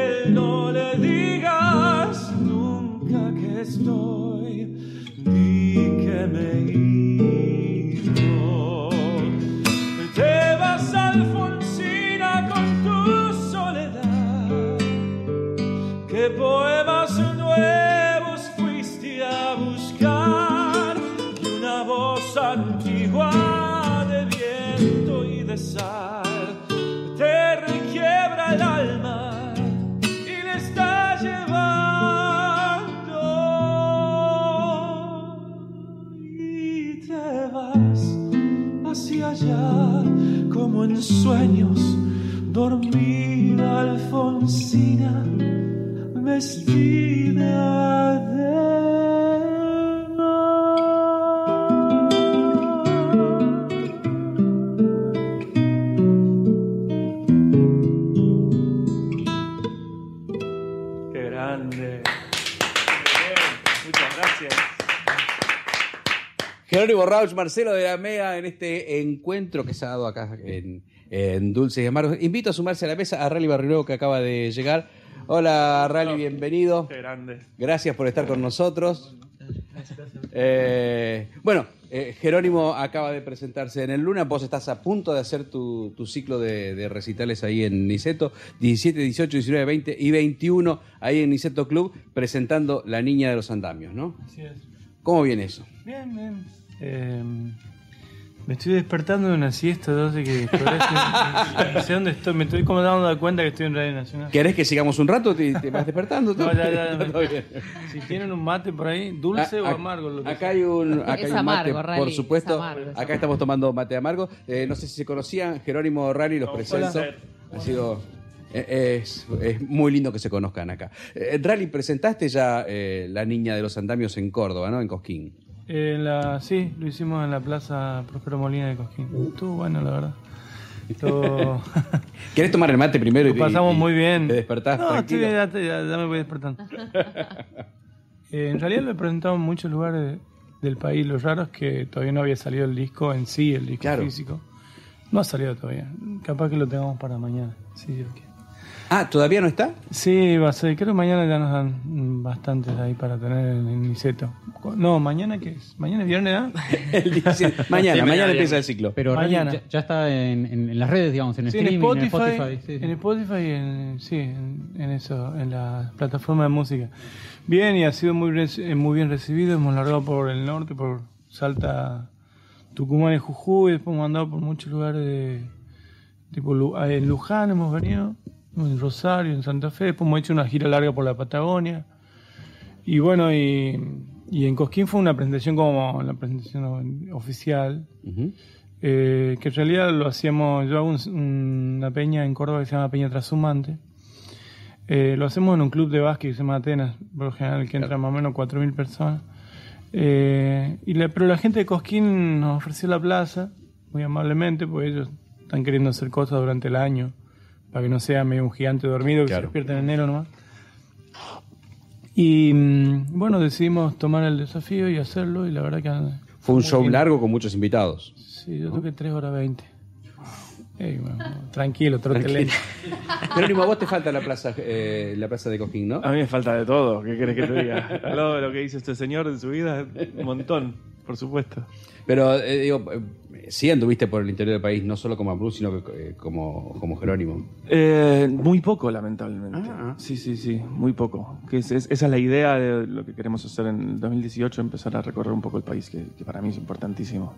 nunca dormida Alfonsina vestida de Qué grande. Muchas gracias. Jerónimo Rauch, Marcelo de la Mega, en este encuentro que se ha dado acá en, en Dulces y Amargos. Invito a sumarse a la mesa a Rally Barrio que acaba de llegar. Hola Rally, bienvenido. Qué grande. Gracias por estar con nosotros. Eh, bueno, eh, Jerónimo acaba de presentarse en el Luna. Vos estás a punto de hacer tu, tu ciclo de, de recitales ahí en Niceto. 17, 18, 19, 20 y 21 ahí en Niceto Club presentando La Niña de los Andamios, ¿no? Así es. ¿Cómo viene eso? Bien, bien. Eh, me estoy despertando de una siesta, entonces que no sé dónde estoy. Me estoy como dando cuenta que estoy en Radio Nacional. ¿Querés que sigamos un rato? ¿Te, te vas despertando? No, ya, ya, ya. Todo bien. Si tienen un mate por ahí, dulce A- o amargo. Lo que acá sea. hay un, acá Es hay un amargo, mate, Rally, por es supuesto. amargo, es acá amargo. estamos tomando mate amargo. Eh, no sé si se conocían, Jerónimo Rally los presento. Ha sido eh, es, es muy lindo que se conozcan acá. Eh, Rally, presentaste ya eh, La Niña de los Andamios en Córdoba, ¿no? En Cosquín. En la, sí, lo hicimos en la Plaza Próspero Molina de Cosquín. Estuvo bueno, la verdad. Estuvo- ¿Querés tomar el mate primero? y Lo pasamos y- muy bien. Te despertás No, estoy ya, te- ya- ya me voy despertando. Eh, en realidad lo he presentado en muchos lugares del país. Lo raro es que todavía no había salido el disco en sí, el disco Claro. físico. No ha salido todavía. Capaz que lo tengamos para mañana. Sí, Dios quiere. Ah, ¿todavía no está? Sí, va a ser. Creo que mañana ya nos dan bastantes ahí para tener en, en Niceto. No, mañana qué es? Mañana es viernes, ¿ah? El 17. mañana, Sí, mañana mañana. empieza el ciclo. Pero Mañana. ya, ya está en, en- en las redes, digamos, en Sí, en streaming, Spotify, sí, sí. en Spotify y en, sí, en, en eso, en la plataforma de música. Bien, y ha sido muy, eh, muy bien recibido. Hemos largado por el norte, por Salta, Tucumán y Jujuy. Después hemos andado por muchos lugares de. Tipo, eh, en Luján hemos venido. En Rosario, en Santa Fe, después hemos hecho una gira larga por la Patagonia. Y bueno, y, y en Cosquín fue una presentación como la presentación oficial, Ujú. eh, que en realidad lo hacíamos, yo hago un- una peña en Córdoba que se llama Peña Trashumante. Eh, lo hacemos en un club de básquet que se llama Atenas, por lo general que entra más o menos 4.000 personas. Eh, y la- pero la gente de Cosquín nos ofreció la plaza, muy amablemente, porque ellos están queriendo hacer cosas durante el año, para que no sea medio un gigante dormido que Claro. se despierta en enero nomás. Y mm, bueno, decidimos tomar el desafío y hacerlo, y la verdad que... Fue un show bien. largo con muchos invitados. Sí, yo toqué 3 horas 20. Ey, bueno, tranquilo, Tranquilo. trotelé. Jerónimo, a vos te falta la plaza, eh, la plaza de Coquín, ¿no? A mí me falta de todo, ¿qué querés que te diga? Al lado de lo que dice este señor en su vida, un montón, por supuesto. Pero, eh, digo, eh, sí anduviste por el interior del país, no solo como Bruce, sino que, eh, como, como Jerónimo. Eh, muy poco, lamentablemente. Ah, ah. Sí, sí, sí, muy poco. Que es- es- esa es la idea de lo que queremos hacer en el 2018, empezar a recorrer un poco el país, que, que para mí es importantísimo.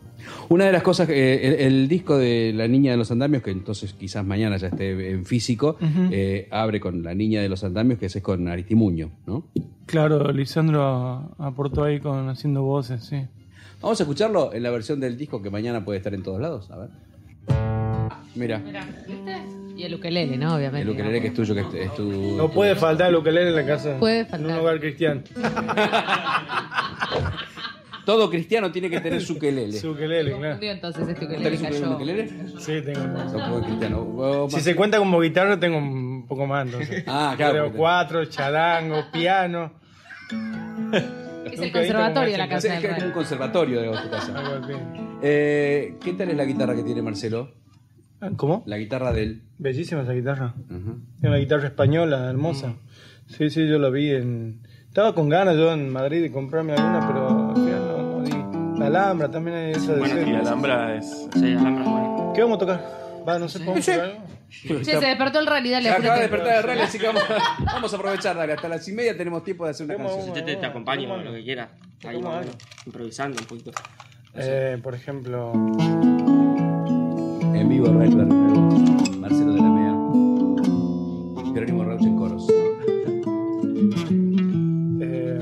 Una de las cosas, eh, el, el disco de La Niña de los Andamios, que entonces quizás mañana ya esté en físico, eh, abre con La Niña de los Andamios, que ese es con Aristimuño, ¿no? Claro, Lisandro aportó ahí con haciendo voces, sí. Vamos a escucharlo en la versión del disco que mañana puede estar en todos lados, a ver. Mira. Y el ukelele, ¿no? Obviamente. el ukelele que es tuyo, que es, es tu... No puede faltar el ukelele en la casa. Puede faltar. En un hogar cristiano. Todo cristiano tiene que tener su ukelele. Su ukelele, claro. Entonces este ukelele ¿Tenés un ukelele? Sí, tengo. No, cristiano. Si se cuenta como guitarra, tengo un poco más, entonces. Ah, claro, cuatro, charango, piano. Es el conservatorio de la es, casa es como un conservatorio de tu casa. Eh, ¿Qué tal es la guitarra que tiene Marcelo? Ah, ¿Cómo? La guitarra de él. Bellísima esa guitarra. Ajá. Es una guitarra española, hermosa. Sí, sí, yo la vi en... Estaba con ganas yo en Madrid de comprarme alguna, pero al final no, no di. La Alhambra también hay esa de Bueno, y Alhambra es... Sí, Alhambra, bueno. ¿Qué vamos a tocar? Va, no sé, ¿podemos tocar algo? Che, se despertó el rally, dale, Acaba de despertar el rally, así que vamos a, vamos a aprovechar, dale. Hasta las y media tenemos tiempo de hacer una canción. Yo te, te acompaño ¿Cómo? lo que quieras. Ahí ¿Cómo más o hago? menos, improvisando un poquito. Eh, por ejemplo... En vivo, Ray Berger, Marcelo de la Mea. Jerónimo Rauch en coros. Eh,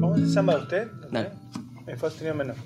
¿Vamos a samba de usted? En menor.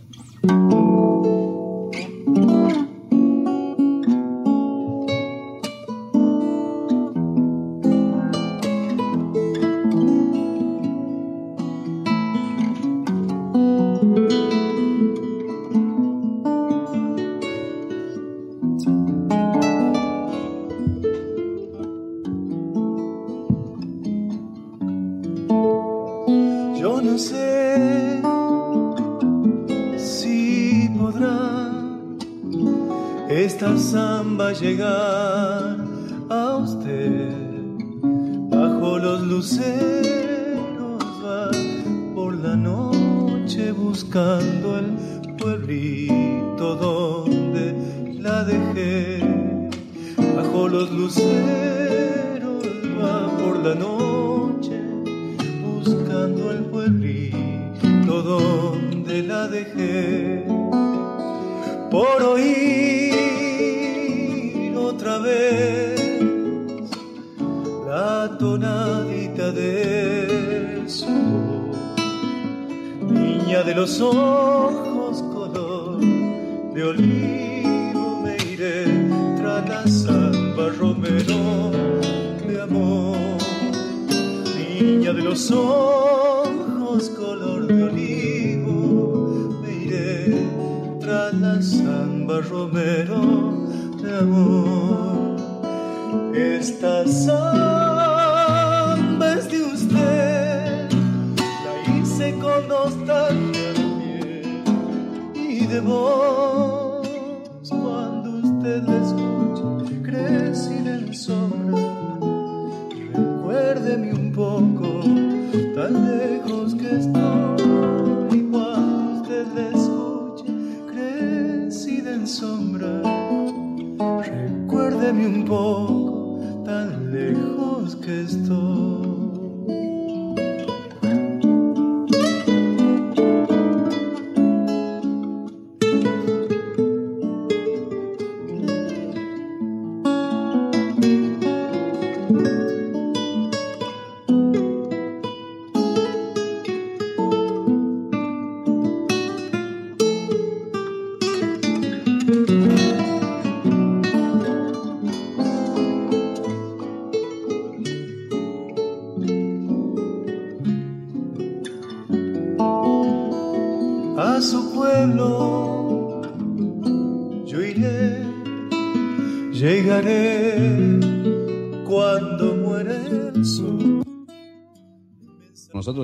Cuando usted la escuche, crecer en sombra. Recuérdeme un poco, tan lejos que estoy. Y cuando usted la escuche, crecida en sombra. Recuérdeme un poco,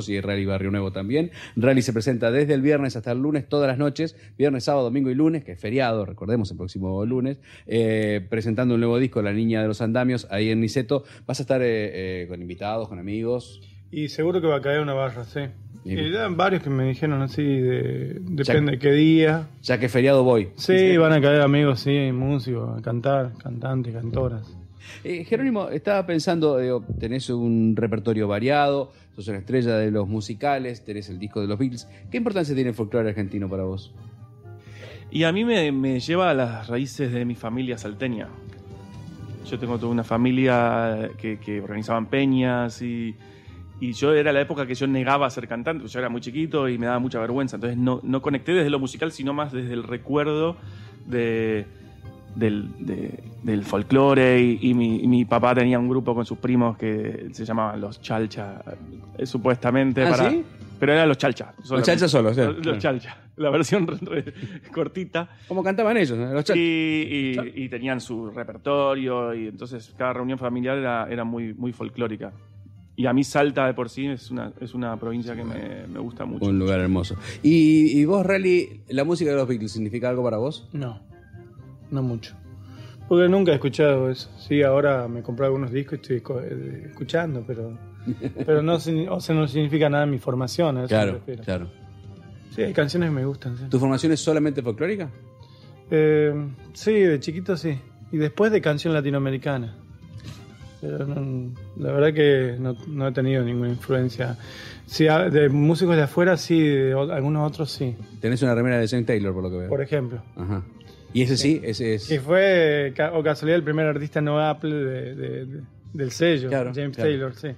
y Rally Barrio Nuevo también. Rally se presenta desde el viernes hasta el lunes, todas las noches, viernes, sábado, domingo y lunes, que es feriado, recordemos el próximo lunes, eh, presentando un nuevo disco, La Niña de los Andamios, ahí en Niceto. Vas a estar eh, eh, con invitados, con amigos. Y seguro que va a caer una barra, sí. Y ya varios que me dijeron así, de, depende de qué día. Ya que feriado voy. Sí, van a caer amigos, sí, músicos, a cantar, cantantes, cantoras. Eh, Jerónimo, estaba pensando, digo, tenés un repertorio variado, sos una estrella de los musicales, tenés el disco de los Beatles. ¿Qué importancia tiene el folclore argentino para vos? Y a mí me, lleva a las raíces de mi familia salteña. Yo tengo toda una familia que, que organizaban peñas y, yo era la época que yo negaba ser cantante, yo era muy chiquito y me daba mucha vergüenza, entonces no, no conecté desde lo musical, sino más desde el recuerdo de, del, de- del folclore y, y mi, y mi papá tenía un grupo con sus primos que se llamaban los Chalcha, eh, supuestamente. ¿Ah, para, sí? Pero eran los Chalcha. solamente. Chalcha solos, sí. Los, los Chalcha, la versión re- re- cortita. ¿Cómo cantaban ellos? no? Los y- y tenían su repertorio y entonces cada reunión familiar era, era muy, muy folclórica. Y a mí Salta de por sí es una, es una provincia que me, me gusta mucho. Un lugar hermoso. ¿Y, y vos, Rally, la música de los Beatles significa algo para vos? No, no mucho. Porque nunca he escuchado eso. Sí, ahora me compré algunos discos y estoy eh, escuchando, pero, pero no, o sea, no significa nada en mi formación. a eso Claro, claro. Sí, hay canciones que me gustan. Sí. ¿Tu formación es solamente folclórica? Eh, sí, de chiquito sí. Y después de canción latinoamericana. Pero no- la verdad que no, no he tenido ninguna influencia. Sí, a- de músicos de afuera sí, de o- algunos otros sí. Tenés una remera de Saint Taylor, por lo que veo. Por ejemplo. Ajá. Y ese sí, ese es. Y fue, o casualidad, el primer artista no Apple de- de- de- del sello, Claro, James claro. Taylor, sí.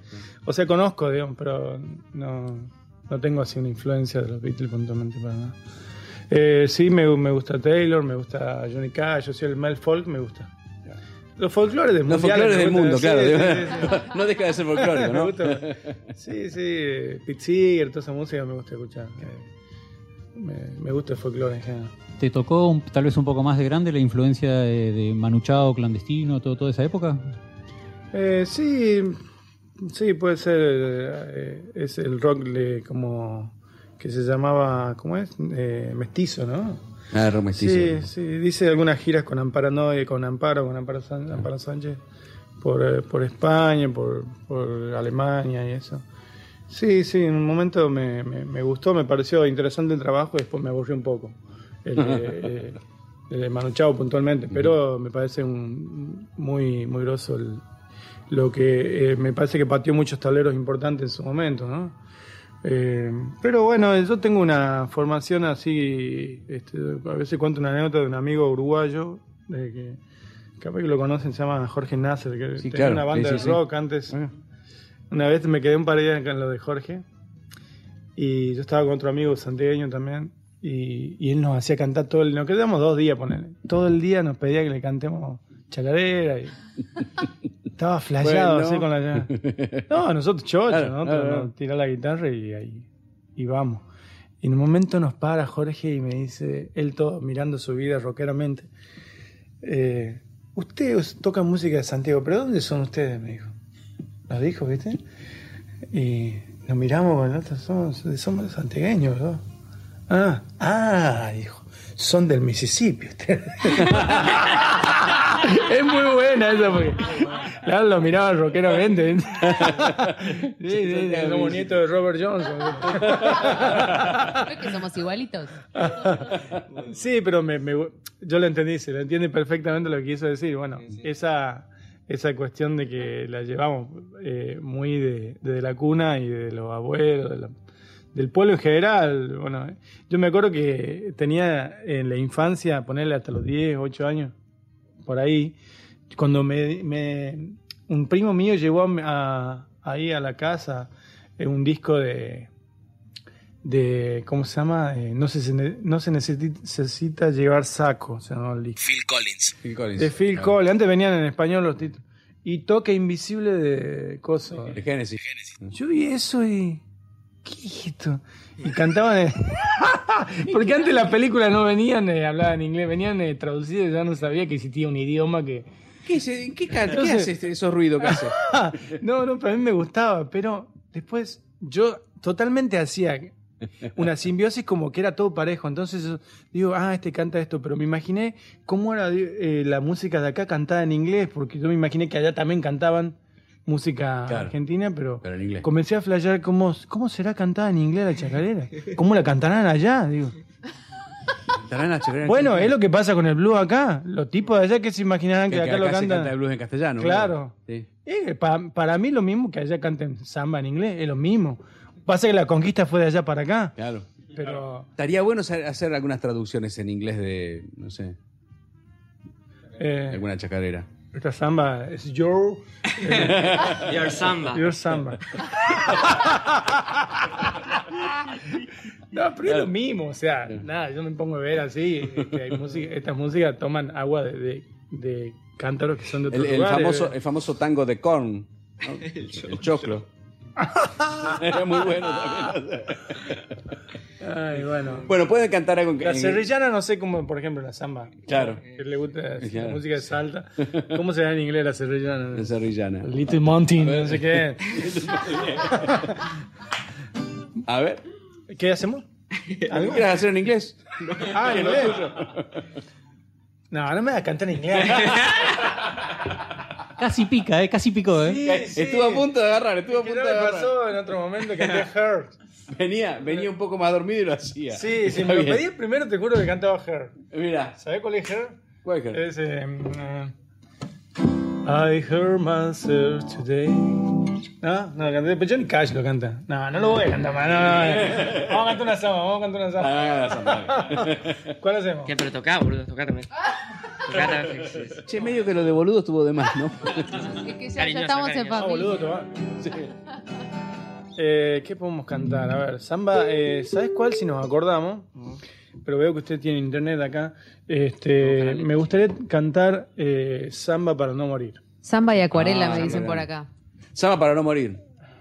O sea, conozco, digamos, pero no, no tengo así una influencia de los Beatles puntualmente para nada. Eh, sí, me, me gusta Taylor, me gusta Johnny Cash, yo soy el Mel Folk, me gusta. Los folclores del Los mundial folclores del mundo, claro. sí, sí, sí. no deja de ser folclórico, Me ¿no? gusta. Sí, sí, Pete Seeger, toda esa música me gusta escuchar. Eh, Me, me gusta el folclore en general. ¿Te tocó un- tal vez un poco más de grande la influencia de, de Manu Chao, clandestino, todo, toda esa época? Eh, sí, sí, puede ser. eh, es el rock de, como que se llamaba, ¿cómo es? Eh, mestizo, ¿no? Ah, rock mestizo. Sí, sí, dice algunas giras con Amparo Noy, con Amparo, con Amparo, San- Amparo Sánchez, por, eh, por España, por, por Alemania y eso. Sí, sí, en un momento me, me, me gustó, me pareció interesante el trabajo y después me aburrió un poco. El, eh, el de Manu Chao puntualmente, pero me parece un, muy, muy groso el- lo que eh, me parece que pateó muchos tableros importantes en su momento, ¿no? Eh, pero bueno, yo tengo una formación así, este, a veces cuento una anécdota de un amigo uruguayo, de que capaz que lo conocen, se llama Jorge Nasser, que Sí, tenía claro, una banda sí, de sí, rock antes. Ah. Una vez me quedé un par de días con lo de Jorge y yo estaba con otro amigo santiagueño también y, y él nos hacía cantar todo el... Nos quedamos dos días, ponerle. Todo el día nos pedía que le cantemos chacarera y... Estaba Bueno. así con la... No, nosotros chocho, Claro, claro. nos la guitarra y ahí y vamos. Y en un momento nos para Jorge y me dice, él todo mirando su vida rockeramente, eh, ustedes tocan música de Santiago, pero ¿dónde son ustedes? Me dijo. Nos dijo, ¿viste? Y nos miramos con el otro, somos, somos santiagueños, ¿no? Ah, ah, dijo, son del Mississippi ustedes. es muy buena esa porque claro, lo miraba rockeramente. ¿viste? sí, sí, sí, somos nietos de Robert Johnson. ¿Ves que somos igualitos? Sí, pero me, me- yo lo entendí, se lo entiende perfectamente lo que quiso decir. Bueno, esa, esa cuestión de que la llevamos eh, muy de, desde la cuna y de los abuelos, de del pueblo en general. Bueno, yo me acuerdo que tenía en la infancia, ponerle hasta los 10, 8 años, por ahí, cuando me, un primo mío llevó a- a- ahí a la casa eh, un disco de de ¿cómo se llama? Eh, no se no se necesita, necesita llevar saco, se llama el disco. Phil Collins. Phil Collins. De Phil Claro. Collins. Antes venían en español los títulos. Y Toque Invisible de Coso. De Genesis. Yo vi eso y. ¿Qué es esto? Y cantaban. en- Porque antes las películas no venían, eh, hablaban inglés, venían eh, traducidas y ya no sabía que existía un idioma que. ¿Qué, qué, qué Entonces- hace este- esos ruidos que hace? no, no, pero a mí me gustaba. Pero después yo totalmente hacía una simbiosis como que era todo parejo. Entonces digo, ah, este canta esto. Pero me imaginé cómo era eh, la música de acá cantada en inglés, porque yo me imaginé que allá también cantaban música Claro. argentina, pero, Pero en inglés. comencé a flashear cómo, cómo será cantada en inglés la chacarera. ¿Cómo la cantarán allá? Digo. Bueno, es lo que pasa con el blues acá. Los tipos de allá que se imaginarán que, que, acá, lo cantan. canta el blues en castellano. Claro. Eh, pa- para mí lo mismo que allá canten samba en inglés, es lo mismo. Pasa que la conquista fue de allá para acá, Claro. pero Estaría bueno hacer, algunas traducciones en inglés de, no sé, eh, alguna chacarera. esta samba es your, Your Samba. your samba. no, pero es lo mismo, o sea, nada, yo me pongo a ver así, este, hay música, estas músicas toman agua de, de, de cántaros que son de otros El, el lugares. famoso, el famoso tango de Korn. ¿no? El, choclo. Era muy bueno también. Ay, bueno. Bueno, pueden cantar algo que. La serrillana no sé cómo, por ejemplo, la samba. Claro. Que le gusta la Claro. música de salta. ¿Cómo será en inglés la serrillana? La serrillana. Little Mountain, no sé qué. A ver. ¿Qué hacemos? ¿Algo quieres hacer en inglés? Ah, en inglés. No, no me vas a cantar en inglés. Casi pica, ¿eh? Casi picó, ¿eh? Sí, sí. Estuvo a punto de agarrar, estuvo a punto de me agarrar. pasó en otro momento que canté Her. Venía, venía un poco más dormido y lo hacía. Sí, si me lo pedí el primero, te juro que cantaba Her. Mira, ¿Sabes cuál es Her? ¿cuál es que- Es. eh, eh, I heard myself today. No, no, canté. Pero Johnny Cash lo canta. No, no lo voy a cantar más. No, no, no. Vamos a cantar una samba, vamos a cantar una samba. Ah. ¿Cuál hacemos? ¿Qué? Pero tocá, boludo, tocá también. Tocá también. sí, sí. Che, medio que lo de boludo estuvo de más, ¿no? Es que ya, ya estamos en cariñosa. Ah, boludo, familia. toma. Eh, ¿Qué podemos cantar? A ver, Samba, eh, ¿sabes cuál? Si nos acordamos. Pero veo que usted tiene internet acá. Este, me gustaría cantar eh, Samba para no morir. Samba y acuarela, Ah, me dicen por acá. Sama para no morir.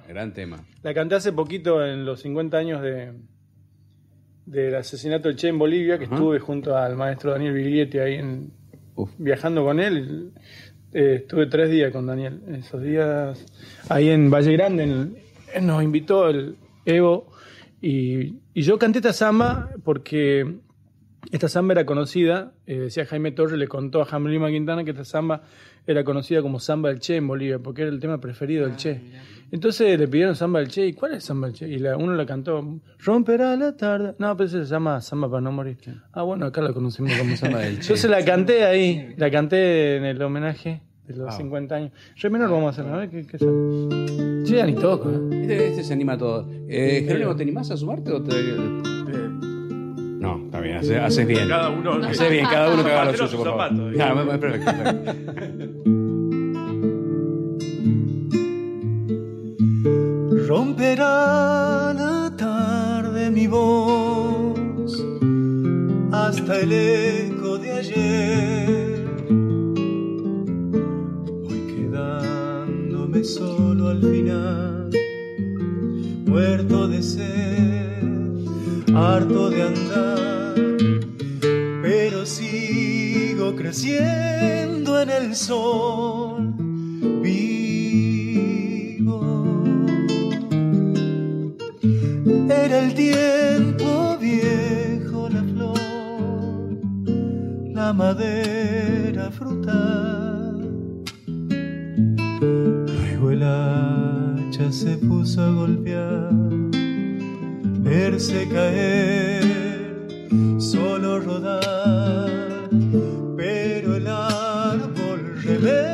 Gran tema. La canté hace poquito en los 50 años de del asesinato del Che en Bolivia, que Ajá. estuve junto al maestro Daniel Biglietti ahí en, Uf. viajando con él. Eh, estuve tres días con Daniel. Esos días ahí en Valle Grande, en- nos invitó el Evo y, y yo canté esta samba porque esta samba era conocida, eh, decía Jaime Torres, le contó a Jaime Lima Quintana que esta samba era conocida como samba del Che en Bolivia, porque era el tema preferido del Che. Entonces le pidieron samba del Che, ¿y cuál es samba del Che? Y la- uno la cantó, romperá la tarde. No, pero se llama samba para no morir. Ah, bueno, acá la conocimos como samba del Che. Entonces la canté ahí, la canté en el homenaje de los 50 años. Re menor vamos a hacer, a ver qué, qué es. Yo ya ni toco. ¿eh? Este, este se anima a todo. Eh, Jerónimo, ¿te animás a sumarte o te.? No, está bien, haces, haces bien. Cada uno. Haces bien, cada uno que haga lo suyo, por favor. Claro, digamos. perfecto, perfecto. Romperá la tarde mi voz hasta el eco de ayer. Voy quedándome solo al final, muerto de sed, harto de andar, pero sigo creciendo en el sol. Vivo. Era el tiempo viejo, la flor, la madera se puso a golpear, verse caer, solo rodar, pero el árbol reverdecerá.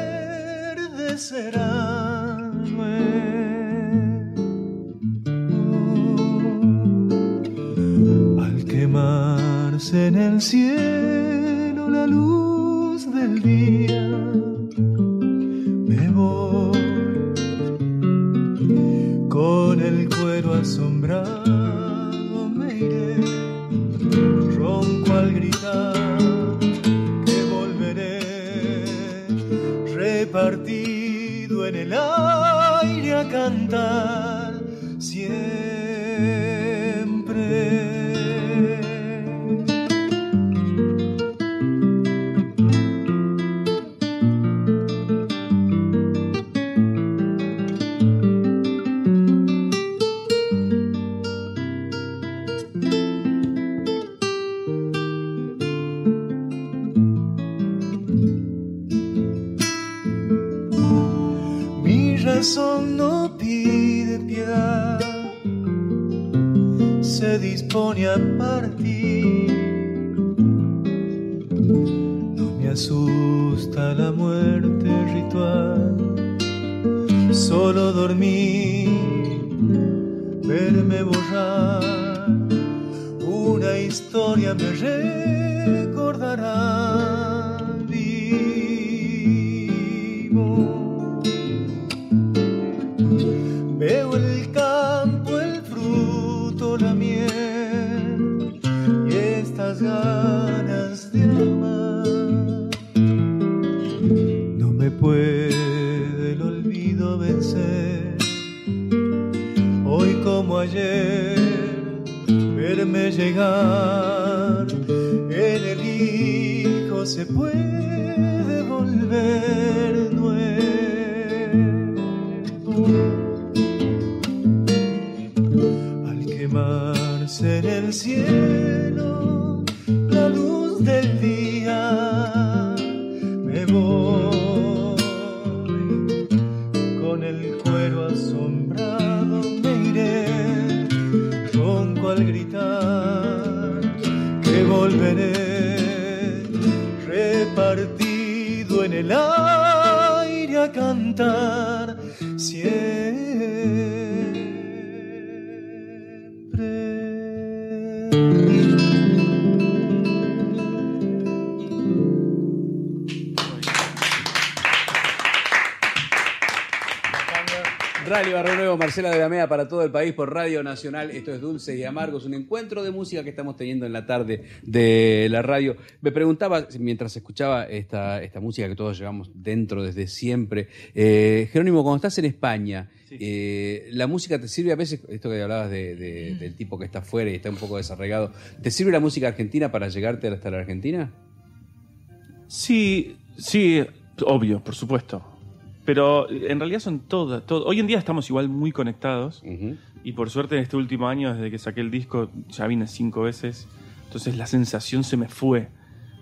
luego. Al quemarse en el cielo la luz del día, al quemarse en el cielo para todo el país por Radio Nacional. Esto es Dulce y Amargos, un encuentro de música que estamos teniendo en la tarde de la radio. Me preguntaba, mientras escuchaba esta, esta música que todos llevamos dentro desde siempre, eh, Jerónimo, cuando estás en España, eh, ¿la música te sirve a veces, esto que hablabas de- de- del tipo que está afuera y está un poco desarraigado, ¿te sirve la música argentina para llegarte hasta la Argentina? Sí, sí, obvio, por supuesto. Pero en realidad son todas. todo- Hoy en día estamos igual muy conectados. Y por suerte en este último año, desde que saqué el disco, ya vine cinco veces. Entonces la sensación se me fue.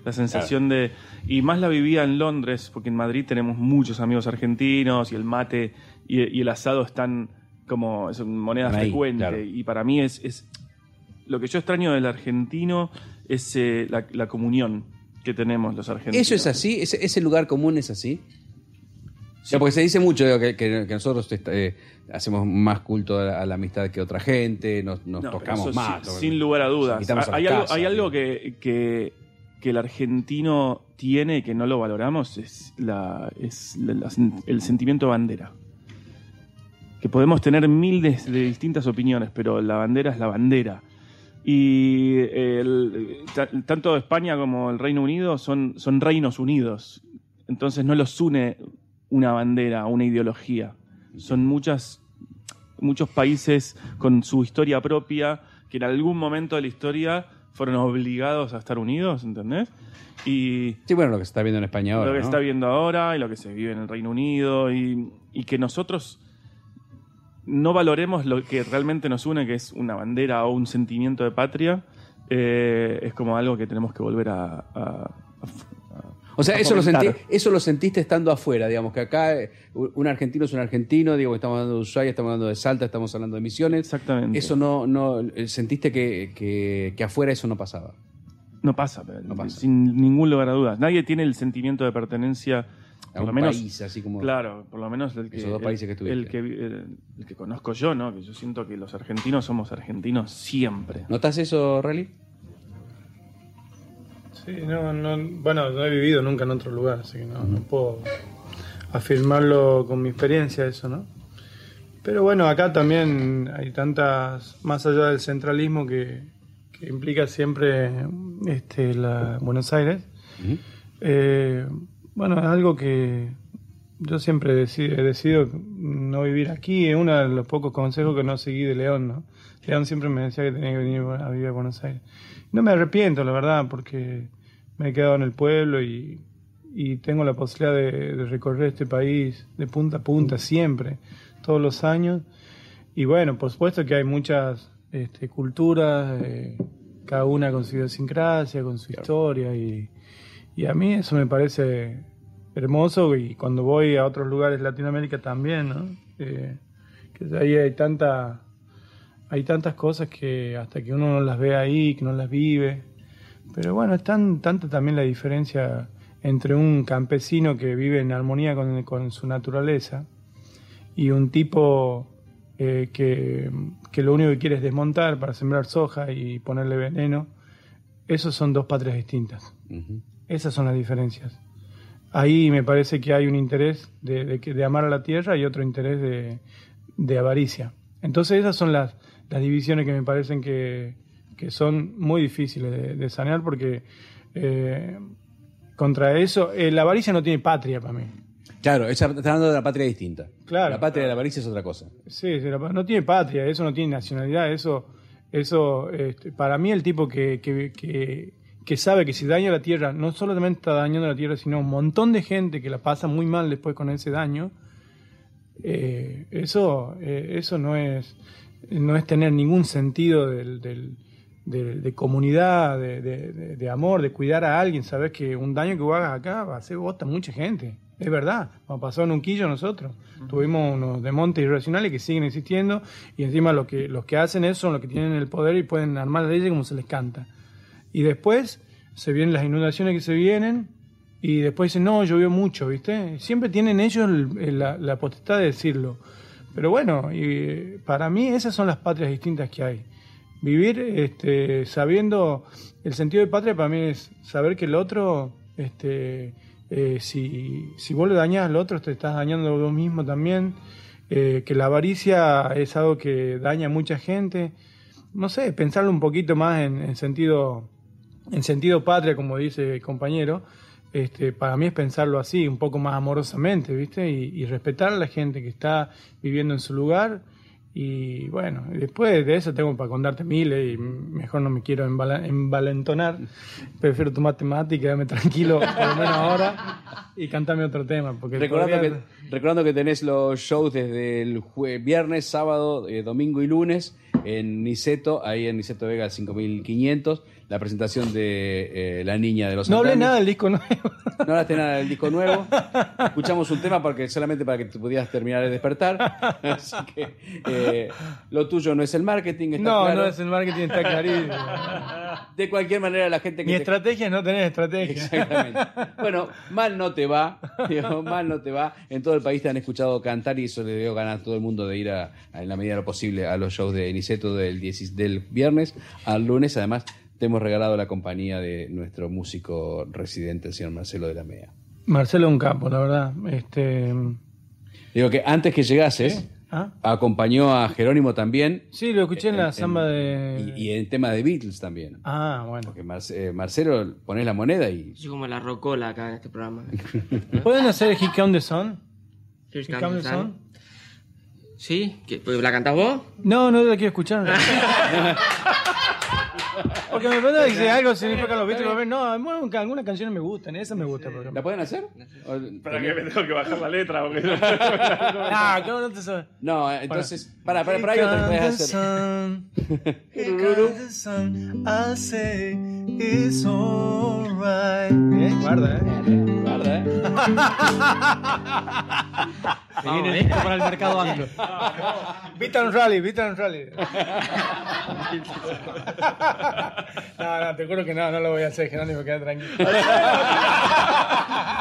La sensación de... Y más la vivía en Londres, porque en Madrid tenemos muchos amigos argentinos y el mate y, y el asado están como... Es moneda Ahí, frecuente. claro. Y para mí es, es... Lo que yo extraño del argentino es eh, la, la comunión que tenemos los argentinos. ¿Eso es así? ¿Ese, ese lugar común es así? Sea, porque se dice mucho digo, que, que- que nosotros eh, hacemos más culto a la, a la amistad que otra gente, nos, nos No, tocamos eso más. Sin, sin lugar a dudas. invitamos a hay algo, hay que, el argentino tiene y que no lo valoramos, es, la, es la- la- el sentimiento de bandera. Que podemos tener miles de distintas opiniones, pero la bandera es la bandera. Y el- tanto España como el Reino Unido son, son reinos unidos. Entonces no los une una bandera, una ideología. Son muchas, muchos países con su historia propia que en algún momento de la historia fueron obligados a estar unidos, ¿entendés? Y Sí, bueno, lo que se está viendo en España ahora. lo que ¿no? está viendo ahora y lo que se vive en el Reino Unido y, y que nosotros no valoremos lo que realmente nos une, que es una bandera o un sentimiento de patria, eh, es como algo que tenemos que volver a... a- O sea, eso lo, sentí- eso lo sentiste estando afuera, digamos, que acá eh, un argentino es un argentino, digo, estamos hablando de Ushuaia, estamos hablando de Salta, estamos hablando de Misiones. Exactamente. Eso no, no, eh, sentiste que, que, que afuera eso no pasaba. No pasa, No pasa. sin ningún lugar a dudas. Nadie tiene el sentimiento de pertenencia, A por un lo menos, país, así como. Claro, por lo menos el que, Esos dos el- países que el, que, el, el que conozco yo, ¿no? Que yo siento que los argentinos somos argentinos siempre. ¿Notas eso, Rally? Sí, no, no, bueno, no he vivido nunca en otro lugar, así que no, no puedo afirmarlo con mi experiencia eso, ¿no? Pero bueno, acá también hay tantas, más allá del centralismo que, que implica siempre este, la Buenos Aires. Eh, bueno, es algo que yo siempre he decidido no vivir aquí. Es uno de los pocos consejos que no seguí de León, ¿no? León siempre me decía que tenía que venir a vivir a Buenos Aires. No me arrepiento, la verdad, porque me he quedado en el pueblo y, y tengo la posibilidad de, de recorrer este país de punta a punta siempre, todos los años. Y bueno, por supuesto que hay muchas este, culturas, eh, cada una con su idiosincrasia, con su historia, y, y a mí eso me parece hermoso. Y cuando voy a otros lugares de Latinoamérica también, ¿no? Eh, que ahí hay tanta hay tantas cosas que hasta que uno no las ve ahí, que no las vive. Pero bueno, es tan, tanta también la diferencia entre un campesino que vive en armonía con, con su naturaleza y un tipo eh, que, que lo único que quiere es desmontar para sembrar soja y ponerle veneno. Esos son dos patrias distintas. Esas son las diferencias. Ahí me parece que hay un interés de, de amar a la tierra y otro interés de, de avaricia. Entonces esas son las, las divisiones que me parecen que, que son muy difíciles de, sanear porque eh, contra eso, eh, la avaricia no tiene patria para mí. Claro, está hablando de la patria distinta. Claro. La patria de la avaricia es otra cosa. Sí, no tiene patria, eso no tiene nacionalidad, eso, eso este, para mí el tipo que, que, que, que sabe que si daña la tierra, no solamente está dañando la tierra, sino un montón de gente que la pasa muy mal después con ese daño, eh, eso, eh, eso no es, no es tener ningún sentido del, del- de, de comunidad, de, de- de- de amor, de cuidar a alguien. Sabes que un daño que vos hagas acá va a hacer bosta a mucha gente. Es verdad. Nos pasó en Unquillo nosotros. Tuvimos unos desmontes irracionales que siguen existiendo y encima los que, los que hacen eso son los que tienen el poder y pueden armar leyes como se les canta. Y después se vienen las inundaciones que se vienen y después dicen, no, llovió mucho, ¿viste? Siempre tienen ellos el- el- la, la potestad de decirlo. Pero bueno, y para mí esas son las patrias distintas que hay. Vivir este, sabiendo el sentido de patria para mí es saber que el otro, este, eh, si, si vos le dañas al otro, te estás dañando vos mismo también. Eh, que la avaricia es algo que daña a mucha gente. No sé, pensarlo un poquito más en, en sentido en sentido patria, como dice el compañero, este, para mí es pensarlo así, un poco más amorosamente, ¿viste? Y, y respetar a la gente que está viviendo en su lugar. Y bueno, y después de eso tengo para contarte miles y mejor no me quiero embala- envalentonar. Prefiero tomar temática, quedarme tranquilo por lo menos ahora y cantarme otro tema. Porque Recordando todavía- que, recordando que tenés los shows desde el viernes, sábado, eh, domingo y lunes en Niceto, ahí en Niceto Vega 5500, la presentación de eh, La Niña de los No hablé nada del disco nuevo. No hablaste nada del disco nuevo. Escuchamos un tema porque solamente para que te pudieras terminar de despertar. Así que eh, lo tuyo no es el marketing, está No, claro. no es el marketing, está clarísimo. De cualquier manera, la gente que Mi te- estrategia es no tener estrategia. Exactamente. Bueno, mal no te va, digo, mal no te va. En todo el país te han escuchado cantar y eso le dio ganas a todo el mundo de ir a, a, en la medida de lo posible a los shows de Niceto del, 10 del viernes al lunes. Además, te hemos regalado la compañía de nuestro músico residente, el señor Marcelo de la Mea. Marcelo un capo, la verdad. Este, Digo que antes que llegases, ¿ah? acompañó a Jerónimo también. Sí, lo escuché en la samba de. Y, y en tema de Beatles también. Ah, bueno. Porque Marce- eh, Marcelo pones la moneda y. Soy como la rocola acá en este programa. ¿Pueden hacer He Come the Sun? ¿Quieres He? Come the Sun? ¿Sí? ¿Qué- pues, ¿La cantás vos? No, no la quiero escuchar. Porque me que si algo significa los Beatles, no, algunas canciones me gustan, esas me gustan, por. ¿La pueden hacer? Para que me tengo que bajar la letra. Porque... Ah, ¿cómo no te sabes? No, entonces, para, para, para, hay otra que podés hacer. It's alright. Eh, guarda, eh. Guarda, eh. Se viene disco para el mercado anglo. Beat and Rally, Beat and Rally. no, no, te juro que no, no lo voy a hacer, Jerónimo, queda tranquilo.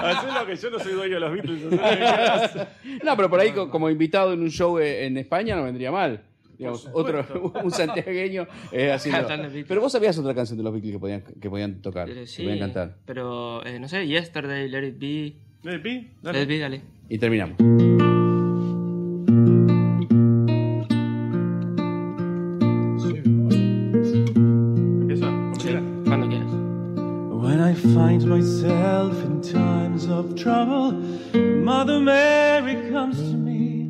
Así lo que yo no soy dueño de los Beatles. No, pero por ahí co- como invitado en un show eh, en España no vendría mal. Digamos, otro, un santiagueño eh, haciendo. Cantando Beatles. Pero vos sabías otra canción de los Beatles que podían, que podían tocar, Eh, que podían cantar. pero eh, no sé, Yesterday, Let It Be. Let It Be, dale. Y terminamos. find myself in times of trouble, Mother Mary comes to me,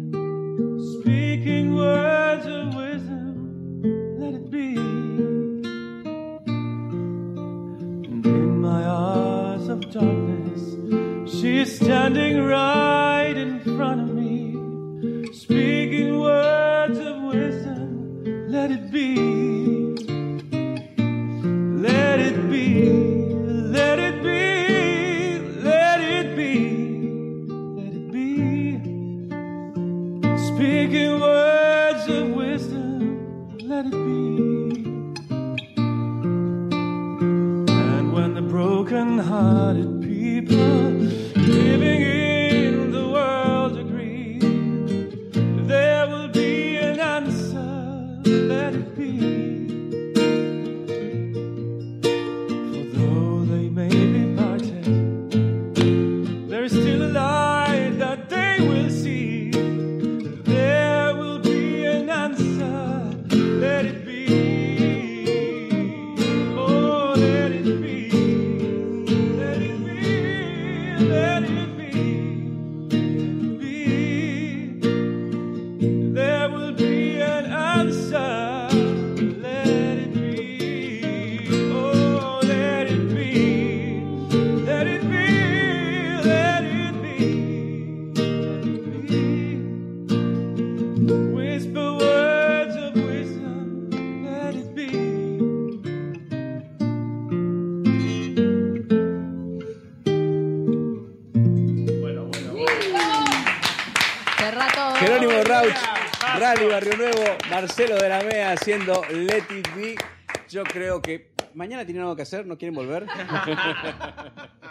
speaking words of wisdom, let it be. And in my hours of darkness, she is standing right. diciendo Let It Be. Yo creo que mañana tienen algo que hacer, no quieren volver.